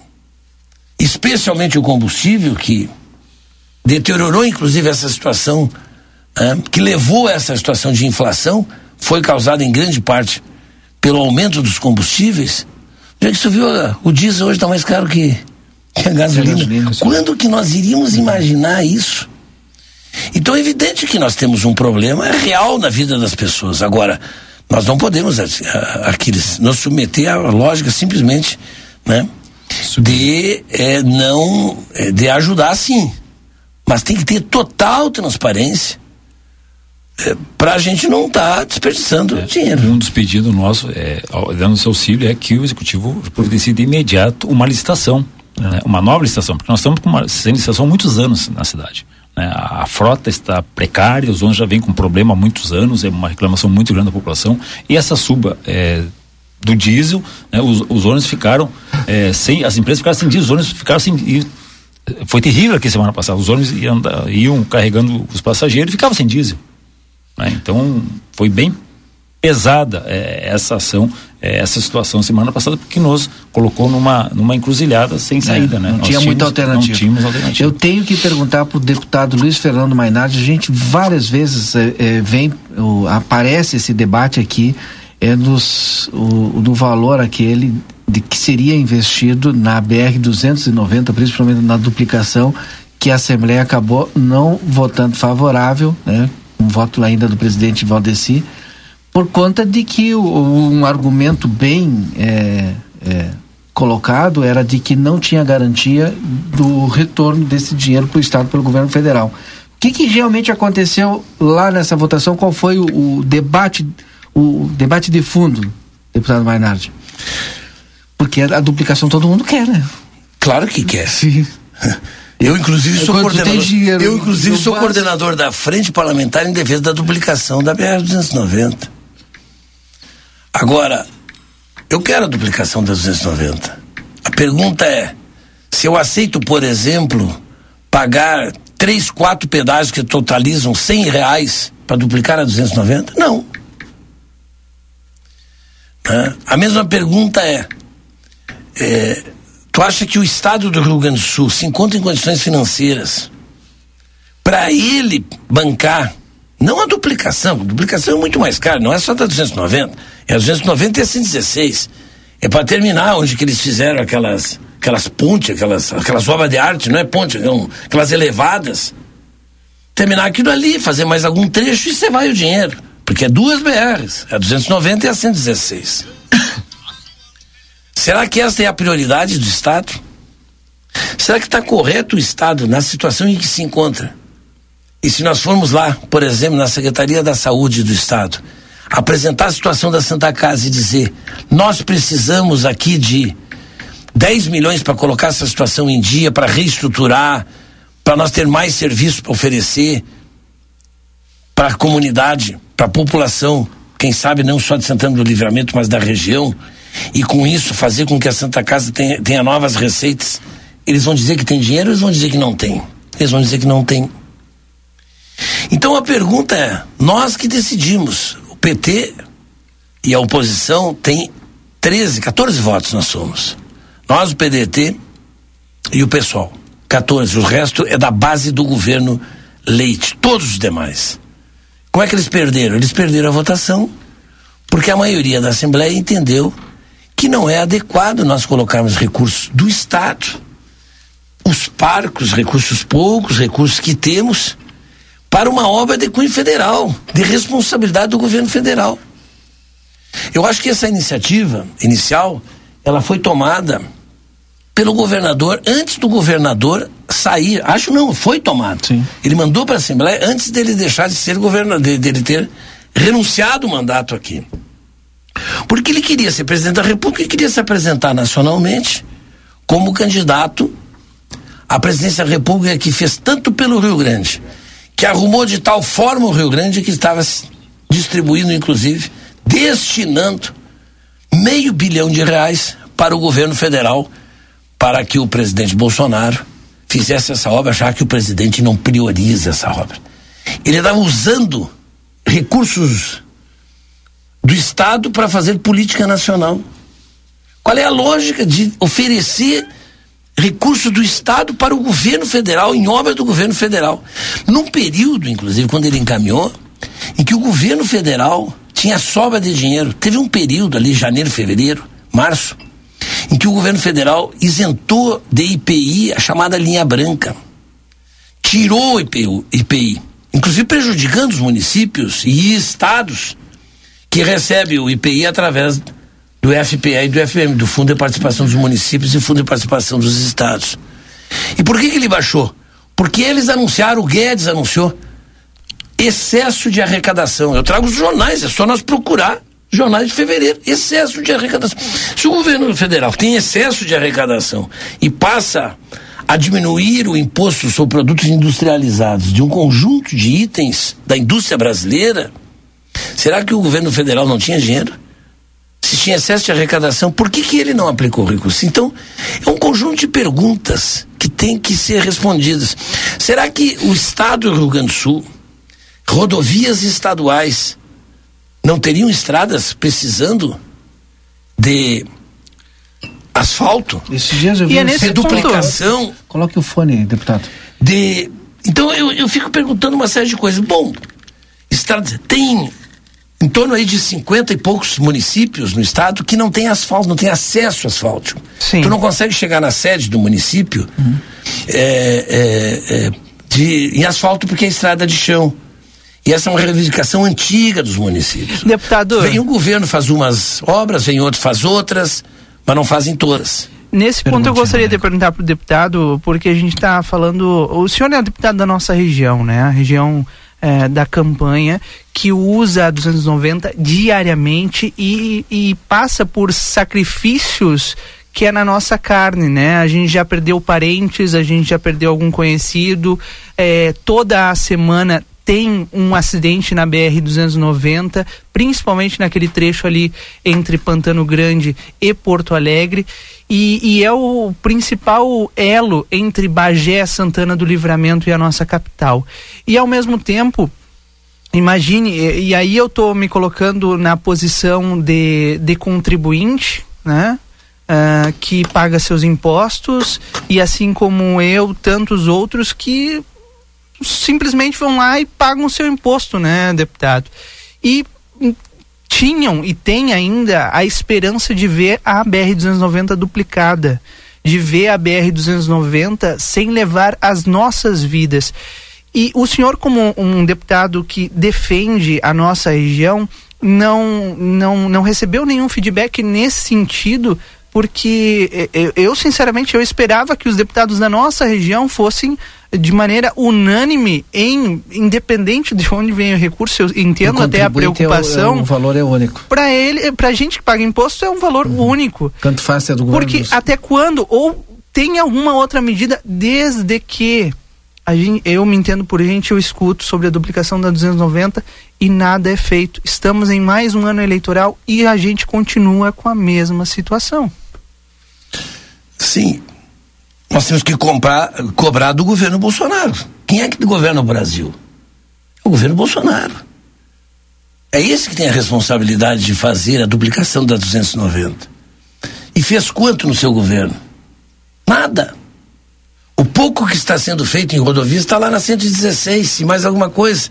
S33: especialmente o combustível, que deteriorou inclusive essa situação, né, que levou a essa situação de inflação, foi causada em grande parte pelo aumento dos combustíveis. Já que você viu, o diesel hoje está mais caro que, que a gasolina. gasolina Quando que nós iríamos imaginar isso? Então é evidente que nós temos um problema real na vida das pessoas. Agora, nós não podemos Aquiles, nos submeter à lógica simplesmente né, de é, não é, de ajudar sim. Mas tem que ter total transparência é, para a gente não estar tá desperdiçando
S32: é,
S33: dinheiro.
S32: Um dos pedidos nossos, é, dando seu auxílio, é que o executivo providencie de imediato uma licitação, né, uma nova licitação, porque nós estamos com uma sem licitação há muitos anos na cidade. Né, a, a, frota está precária, os ônibus já vêm com problema há muitos anos, é uma reclamação muito grande da população, e essa suba é, do diesel, né, os, os ônibus ficaram é, sem, as empresas ficaram sem diesel, os ônibus ficaram sem. E, foi terrível aqui semana passada, os ônibus iam, iam carregando os passageiros e ficavam sem diesel. Né? Então, foi bem pesada é, essa ação, é, essa situação semana passada, porque nos colocou numa, numa encruzilhada sem é, saída,
S2: é,
S32: né?
S2: Não
S32: Nós
S2: tinha muita alternativa.
S32: Não tínhamos alternativa.
S2: Eu tenho que perguntar para o deputado Luiz Fernando Mainardi, a gente várias vezes é, é, vem, o, aparece esse debate aqui, é nos, o, do valor aquele de que seria investido na BR 290, principalmente na duplicação, que a Assembleia acabou não votando favorável, né? um voto ainda do presidente Valdeci, por conta de que o, um argumento bem é, é, colocado era de que não tinha garantia do retorno desse dinheiro para o Estado pelo governo federal. O que, que realmente aconteceu lá nessa votação? Qual foi o, o debate, o debate de fundo, deputado Mainardi? Porque a duplicação todo mundo quer, né?
S33: Claro que quer.
S2: Sim.
S33: Eu, inclusive, sou coordenador.
S2: Dinheiro,
S33: eu, inclusive, sou coordenador da Frente Parlamentar em Defesa da Duplicação da BR-290. Agora, eu quero a duplicação da 290. A pergunta é: se eu aceito, por exemplo, pagar três, quatro pedágios que totalizam 100 reais para duplicar a 290? Não. Né? A mesma pergunta é, é Tu acha que o Estado do Rio Grande do Sul se encontra em condições financeiras para ele bancar, não a duplicação, a duplicação é muito mais cara, não é só da 290, é a 290 e a 116. É para terminar onde que eles fizeram aquelas aquelas pontes, aquelas, aquelas obras de arte, não é ponte, não, aquelas elevadas. Terminar aquilo ali, fazer mais algum trecho e você vai o dinheiro. Porque é duas BRs, a 290 e a 116. Será que essa é a prioridade do Estado? Será que está correto o Estado na situação em que se encontra? E se nós formos lá, por exemplo, na Secretaria da Saúde do Estado, apresentar a situação da Santa Casa e dizer: nós precisamos aqui de 10 milhões para colocar essa situação em dia, para reestruturar, para nós ter mais serviços para oferecer para a comunidade, para a população, quem sabe não só de Santana do Livramento, mas da região, e com isso fazer com que a Santa Casa tenha, tenha novas receitas. Eles vão dizer que tem dinheiro, ou eles vão dizer que não tem. Eles vão dizer que não tem. Então a pergunta é: nós que decidimos, o PT e a oposição tem 13, 14 votos nós somos. Nós, o PDT e o pessoal. 14. O resto é da base do governo Leite. Todos os demais. Como é que eles perderam? Eles perderam a votação porque a maioria da Assembleia entendeu que não é adequado nós colocarmos recursos do Estado, os parcos, recursos poucos, recursos que temos, para uma obra de cunho federal, de responsabilidade do governo federal. Eu acho que essa iniciativa inicial, ela foi tomada pelo governador antes do governador sair. Acho não, foi tomado. Sim. Ele mandou para a Assembleia antes dele deixar de ser governador, dele ter renunciado o mandato aqui. Porque ele queria ser presidente da República e queria se apresentar nacionalmente como candidato à presidência da República que fez tanto pelo Rio Grande, que arrumou de tal forma o Rio Grande que estava distribuindo, inclusive, destinando meio bilhão de reais para o governo federal para que o presidente Bolsonaro fizesse essa obra, já que o presidente não prioriza essa obra. Ele estava usando recursos do Estado para fazer política nacional. Qual é a lógica de oferecer recursos do Estado para o governo federal, em obra do governo federal? Num período, inclusive, quando ele encaminhou, em que o governo federal tinha sobra de dinheiro. Teve um período ali, janeiro, fevereiro, março, em que o governo federal isentou de IPI a chamada linha branca. Tirou o IPI inclusive prejudicando os municípios e estados que recebem o IPI através do FPA e do FM, do Fundo de Participação dos Municípios e Fundo de Participação dos Estados. E por que, que ele baixou? Porque eles anunciaram, o Guedes anunciou, excesso de arrecadação. Eu trago os jornais, é só nós procurar jornais de fevereiro, excesso de arrecadação. Se o governo federal tem excesso de arrecadação e passa a diminuir o imposto sobre produtos industrializados de um conjunto de itens da indústria brasileira, será que o governo federal não tinha dinheiro? Se tinha excesso de arrecadação, por que, que ele não aplicou recurso? Então, é um conjunto de perguntas que tem que ser respondidas. Será que o Estado do Rio Grande do Sul, rodovias estaduais, não teriam estradas precisando de asfalto?
S2: Esses dias eu vi
S33: e é nesse duplicação.
S2: Ponto. Coloque o fone, deputado.
S33: De então eu, eu fico perguntando uma série de coisas. Bom, estrada tem em torno aí de 50 e poucos municípios no estado que não tem asfalto, não tem acesso a asfalto. Sim. Tu não consegue chegar na sede do município uhum. é, é, é, de, em asfalto porque é estrada de chão. E essa é uma reivindicação antiga dos municípios.
S1: Deputado.
S33: Vem o governo, faz umas obras, vem outro, faz outras, mas não fazem todas.
S1: Nesse ponto eu gostaria de perguntar para o deputado, porque a gente está falando. O senhor é deputado da nossa região, né? A região é, da campanha, que usa a 290 diariamente e, e passa por sacrifícios que é na nossa carne, né? A gente já perdeu parentes, a gente já perdeu algum conhecido, é, toda a semana tem um acidente na BR-290, principalmente naquele trecho ali entre Pantano Grande e Porto Alegre. E, e, é o principal elo entre Bagé, Santana do Livramento e a nossa capital. E ao mesmo tempo, imagine, e, e aí eu estou me colocando na posição de, de contribuinte, né? Uh, que paga seus impostos e assim como eu, tantos outros que simplesmente vão lá e pagam o seu imposto, né, deputado? E tinham e têm ainda a esperança de ver a BR-290 duplicada, de ver a BR-290 sem levar as nossas vidas. E o senhor, como um deputado que defende a nossa região, não, não, não recebeu nenhum feedback nesse sentido porque eu, eu, sinceramente eu esperava que os deputados da nossa região fossem de maneira unânime em independente de onde vem o recurso eu entendo até a preocupação
S2: é o, é valor é único
S1: para ele para gente que paga imposto é um valor uhum. único
S2: tanto faz ser do governo
S1: porque até quando ou tem alguma outra medida desde que a gente, eu me entendo por gente, eu escuto sobre a duplicação da 290 e nada é feito. Estamos em mais um ano eleitoral e a gente continua com a mesma situação.
S33: Sim. Nós temos que comprar, cobrar do governo Bolsonaro. Quem é que governa o Brasil? É o governo Bolsonaro. É esse que tem a responsabilidade de fazer a duplicação da 290. E fez quanto no seu governo? Nada. O pouco que está sendo feito em rodovias está lá na 116, e mais alguma coisa.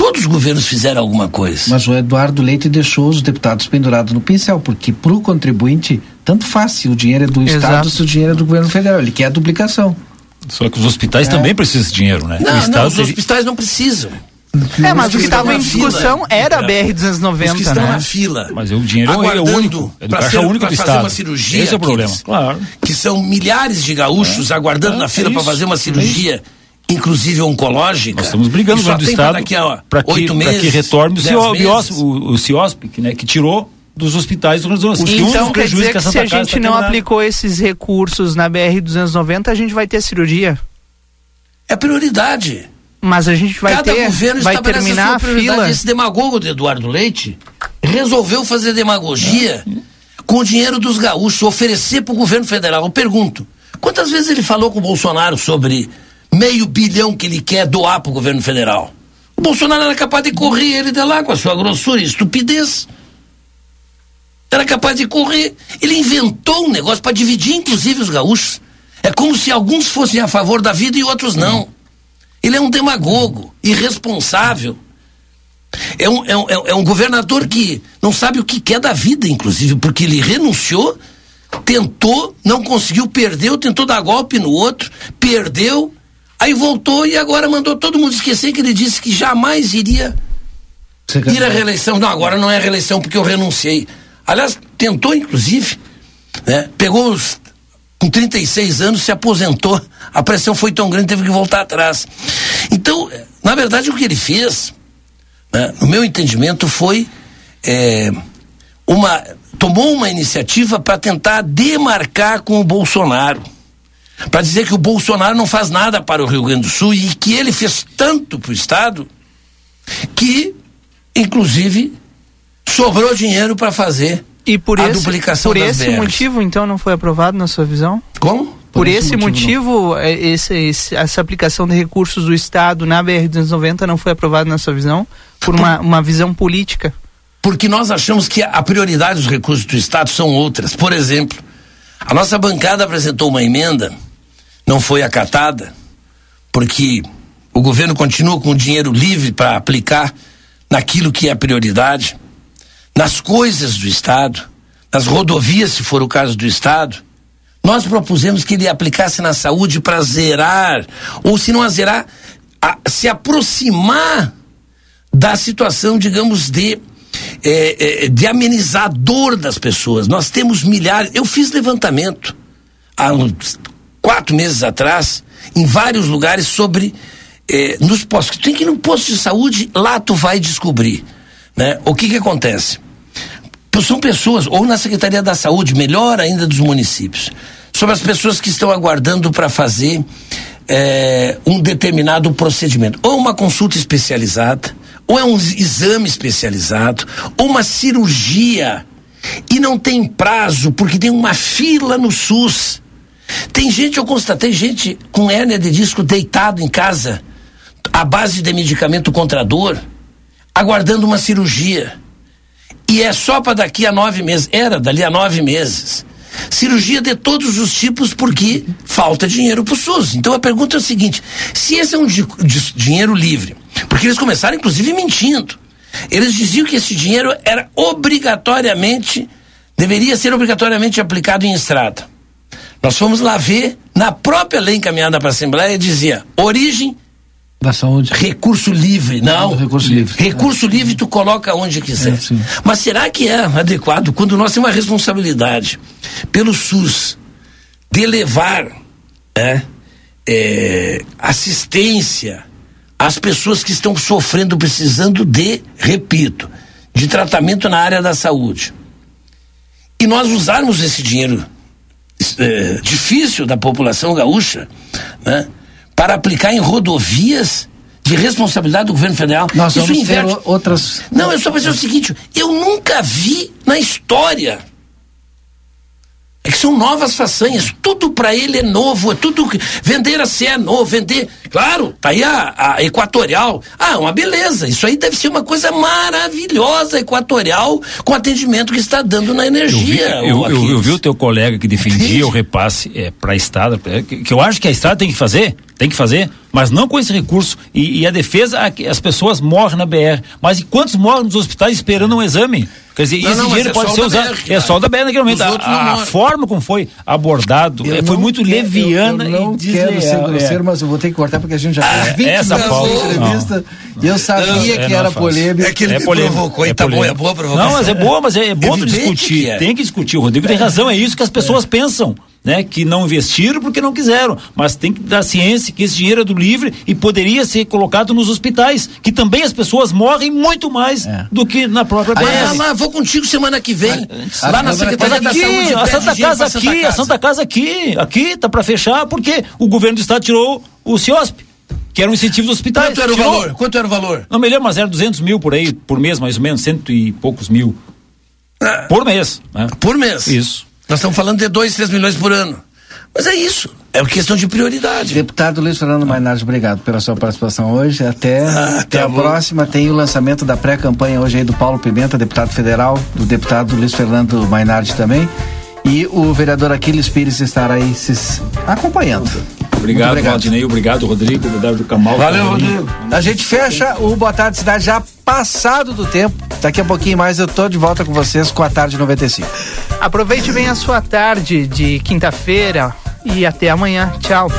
S33: Todos os governos fizeram alguma coisa.
S2: Mas o Eduardo Leite deixou os deputados pendurados no pincel, porque para o contribuinte, tanto faz se o dinheiro é do Exato. Estado se o dinheiro é do governo federal. Ele quer a duplicação.
S32: Só que os hospitais é. também precisam de dinheiro, né?
S33: Não, não os hospitais não precisam.
S1: É, mas o que estava em discussão era a BR-290, Os que
S33: estão
S1: né?
S33: na fila.
S32: Mas o dinheiro é único. É do caixa ser, único do
S33: fazer
S32: Estado.
S33: uma cirurgia.
S32: Esse é o problema.
S33: Que, claro. que são milhares de gaúchos é. aguardando é, na fila é para fazer uma cirurgia inclusive oncológica.
S32: Nós estamos brigando no do Estado para que, que retorne o, o, o CIOSP, né, que tirou dos hospitais do Rio Grande do
S1: Sul. Então quer dizer que, que se a gente não aplicou esses recursos na BR-290, a gente vai ter cirurgia?
S33: É prioridade.
S1: Mas a gente vai Cada ter, governo vai terminar a, a fila.
S33: Esse demagogo de Eduardo Leite resolveu fazer demagogia é. com o dinheiro dos gaúchos, oferecer para o governo federal. Eu pergunto, quantas vezes ele falou com o Bolsonaro sobre meio bilhão que ele quer doar para o governo federal? O Bolsonaro era capaz de correr ele de lá com a sua grossura e estupidez. Era capaz de correr. Ele inventou um negócio para dividir, inclusive, os gaúchos. É como se alguns fossem a favor da vida e outros não. Ele é um demagogo, irresponsável. É um, é, um, é um governador que não sabe o que quer da vida, inclusive, porque ele renunciou, tentou, não conseguiu, perdeu, tentou dar golpe no outro, perdeu, aí voltou e agora mandou todo mundo esquecer que ele disse que jamais iria ir à reeleição. Não, agora não é reeleição porque eu renunciei. Aliás, tentou, inclusive, né? Pegou os com 36 anos, se aposentou. A pressão foi tão grande, teve que voltar atrás. Então, na verdade, o que ele fez, né, no meu entendimento, foi é, uma. tomou uma iniciativa para tentar demarcar com o Bolsonaro. Para dizer que o Bolsonaro não faz nada para o Rio Grande do Sul e que ele fez tanto para o Estado que, inclusive, sobrou dinheiro para fazer
S1: e por
S33: a
S1: esse,
S33: duplicação
S1: por
S33: das
S1: esse
S33: BRs.
S1: motivo, então, não foi aprovado na sua visão?
S33: Como?
S1: Por, por esse, esse, motivo, motivo é, esse, esse, essa aplicação de recursos do Estado na BR-290 não foi aprovado na sua visão? Por, por uma, uma visão política?
S33: Porque nós achamos que a prioridade dos recursos do Estado são outras. Por exemplo, a nossa bancada apresentou uma emenda, não foi acatada, porque o governo continua com o dinheiro livre para aplicar naquilo que é prioridade nas coisas do Estado, nas rodovias, se for o caso do Estado, nós propusemos que ele aplicasse na saúde para zerar, ou se não a zerar, a, se aproximar da situação, digamos, de, é, é, de amenizador das pessoas. Nós temos milhares. Eu fiz levantamento há uns quatro meses atrás, em vários lugares, sobre. É, nos postos. Tem que ir no posto de saúde, lá tu vai descobrir. Né? O que que acontece? São pessoas, ou na Secretaria da Saúde, melhor ainda dos municípios, sobre as pessoas que estão aguardando para fazer é, um determinado procedimento, ou uma consulta especializada, ou é um exame especializado, ou uma cirurgia, e não tem prazo, porque tem uma fila no SUS. Tem gente, eu constatei gente com hérnia de disco deitado em casa, à base de medicamento contra dor, aguardando uma cirurgia. E é só para daqui a nove meses. Era dali a nove meses. cirurgia de todos os tipos porque falta dinheiro para o SUS. Então a pergunta é o seguinte: se esse é um di di dinheiro livre, porque eles começaram inclusive mentindo. Eles diziam que esse dinheiro era obrigatoriamente, deveria ser obrigatoriamente aplicado em estrada. Nós fomos lá ver, na própria lei encaminhada para a Assembleia, dizia origem
S2: da saúde.
S33: Recurso livre, não.
S2: recurso livre.
S33: Recurso livre tu coloca onde quiser.
S2: É.
S33: Mas será que é adequado quando nós temos uma responsabilidade pelo SUS de levar é, é, assistência às pessoas que estão sofrendo, precisando de, repito, de tratamento na área da saúde. E nós usarmos esse dinheiro é, difícil da população gaúcha, né? para aplicar em rodovias de responsabilidade do governo federal.
S2: Nós
S33: Isso
S2: vamos ter
S33: inverte.
S2: o- outras.
S33: Não, eu só pensei o seguinte: eu nunca vi na história. É que são novas façanhas, tudo para ele é novo, é tudo vender a CE é novo, vender, claro, tá aí a, a Equatorial, ah, uma beleza, isso aí deve ser uma coisa maravilhosa, Equatorial, com o atendimento que está dando na
S32: Eu vi,
S33: energia.
S32: eu,
S33: ô,
S32: eu-
S33: Aquiles.
S32: eu vi o teu colega que defendia o repasse é, para a estrada, é, que, que eu acho que a estrada tem que fazer, tem que fazer, mas não com esse recurso. E, e a defesa, as pessoas morrem na BR. Mas e quantos morrem nos hospitais esperando um exame? Quer dizer,
S33: Não,
S32: esse
S33: não,
S32: dinheiro
S33: é
S32: pode
S33: só
S32: ser usado.
S33: BR,
S32: é só o da BR naquele momento. A, a forma como foi abordado
S2: Eu
S32: é, foi muito
S2: quero-
S32: leviana
S2: eu, eu não
S32: e
S2: quero
S32: desleal.
S2: ser
S32: é.
S2: grosseiro, mas eu vou ter que cortar porque a gente já
S32: Ah,
S2: tem 20
S32: essa
S2: de entrevista e eu sabia
S32: É,
S2: que era polêmico.
S33: É que ele
S32: polêmico,
S33: provocou e
S32: é
S33: tá bom, é boa provocação.
S32: Não, mas é boa, mas é, é bom discutir.
S33: é.
S32: Tem que discutir. O Rodrigo tem razão, é isso que as pessoas pensam. Né, que não investiram porque não quiseram, mas tem que dar ciência que esse dinheiro é do livre e poderia ser colocado nos hospitais, que também as pessoas morrem muito mais do que na própria
S33: Ah,
S32: BR.
S33: mas vou contigo semana que vem. lá na Secretaria da
S32: aqui,
S33: Saúde.
S32: a Santa Casa aqui, a Santa Casa aqui, aqui tá para fechar porque o governo do estado tirou o CIOSP, que era um incentivo dos hospitais.
S33: Quanto era o
S32: Tirou.
S33: valor? Quanto era o valor?
S32: Não me lembro, mas era 200 mil por aí, por mês, mais ou menos, cento e poucos mil. Por mês. Né?
S33: Por mês.
S32: Isso.
S33: Nós estamos falando de 2, 3 milhões por ano. Mas é isso. É uma questão de prioridade.
S2: Deputado Luiz Fernando Mainardi, obrigado pela sua participação hoje. Até, até
S33: tá
S2: a
S33: bom.
S2: próxima. Tem o lançamento da pré-campanha hoje aí do Paulo Pimenta, deputado federal, do deputado Luiz Fernando Mainardi também. E o vereador Aquiles Pires estará aí se acompanhando.
S32: Obrigado,
S2: obrigado.
S32: Valdinei, obrigado, Rodrigo, obrigado, Camal.
S2: Valeu,
S32: Rodrigo.
S2: A gente fecha o Boa Tarde Cidade já passado do tempo. Daqui a pouquinho mais eu tô de volta com vocês com a tarde 95.
S1: Aproveite bem a sua tarde de quinta-feira e até amanhã. Tchau.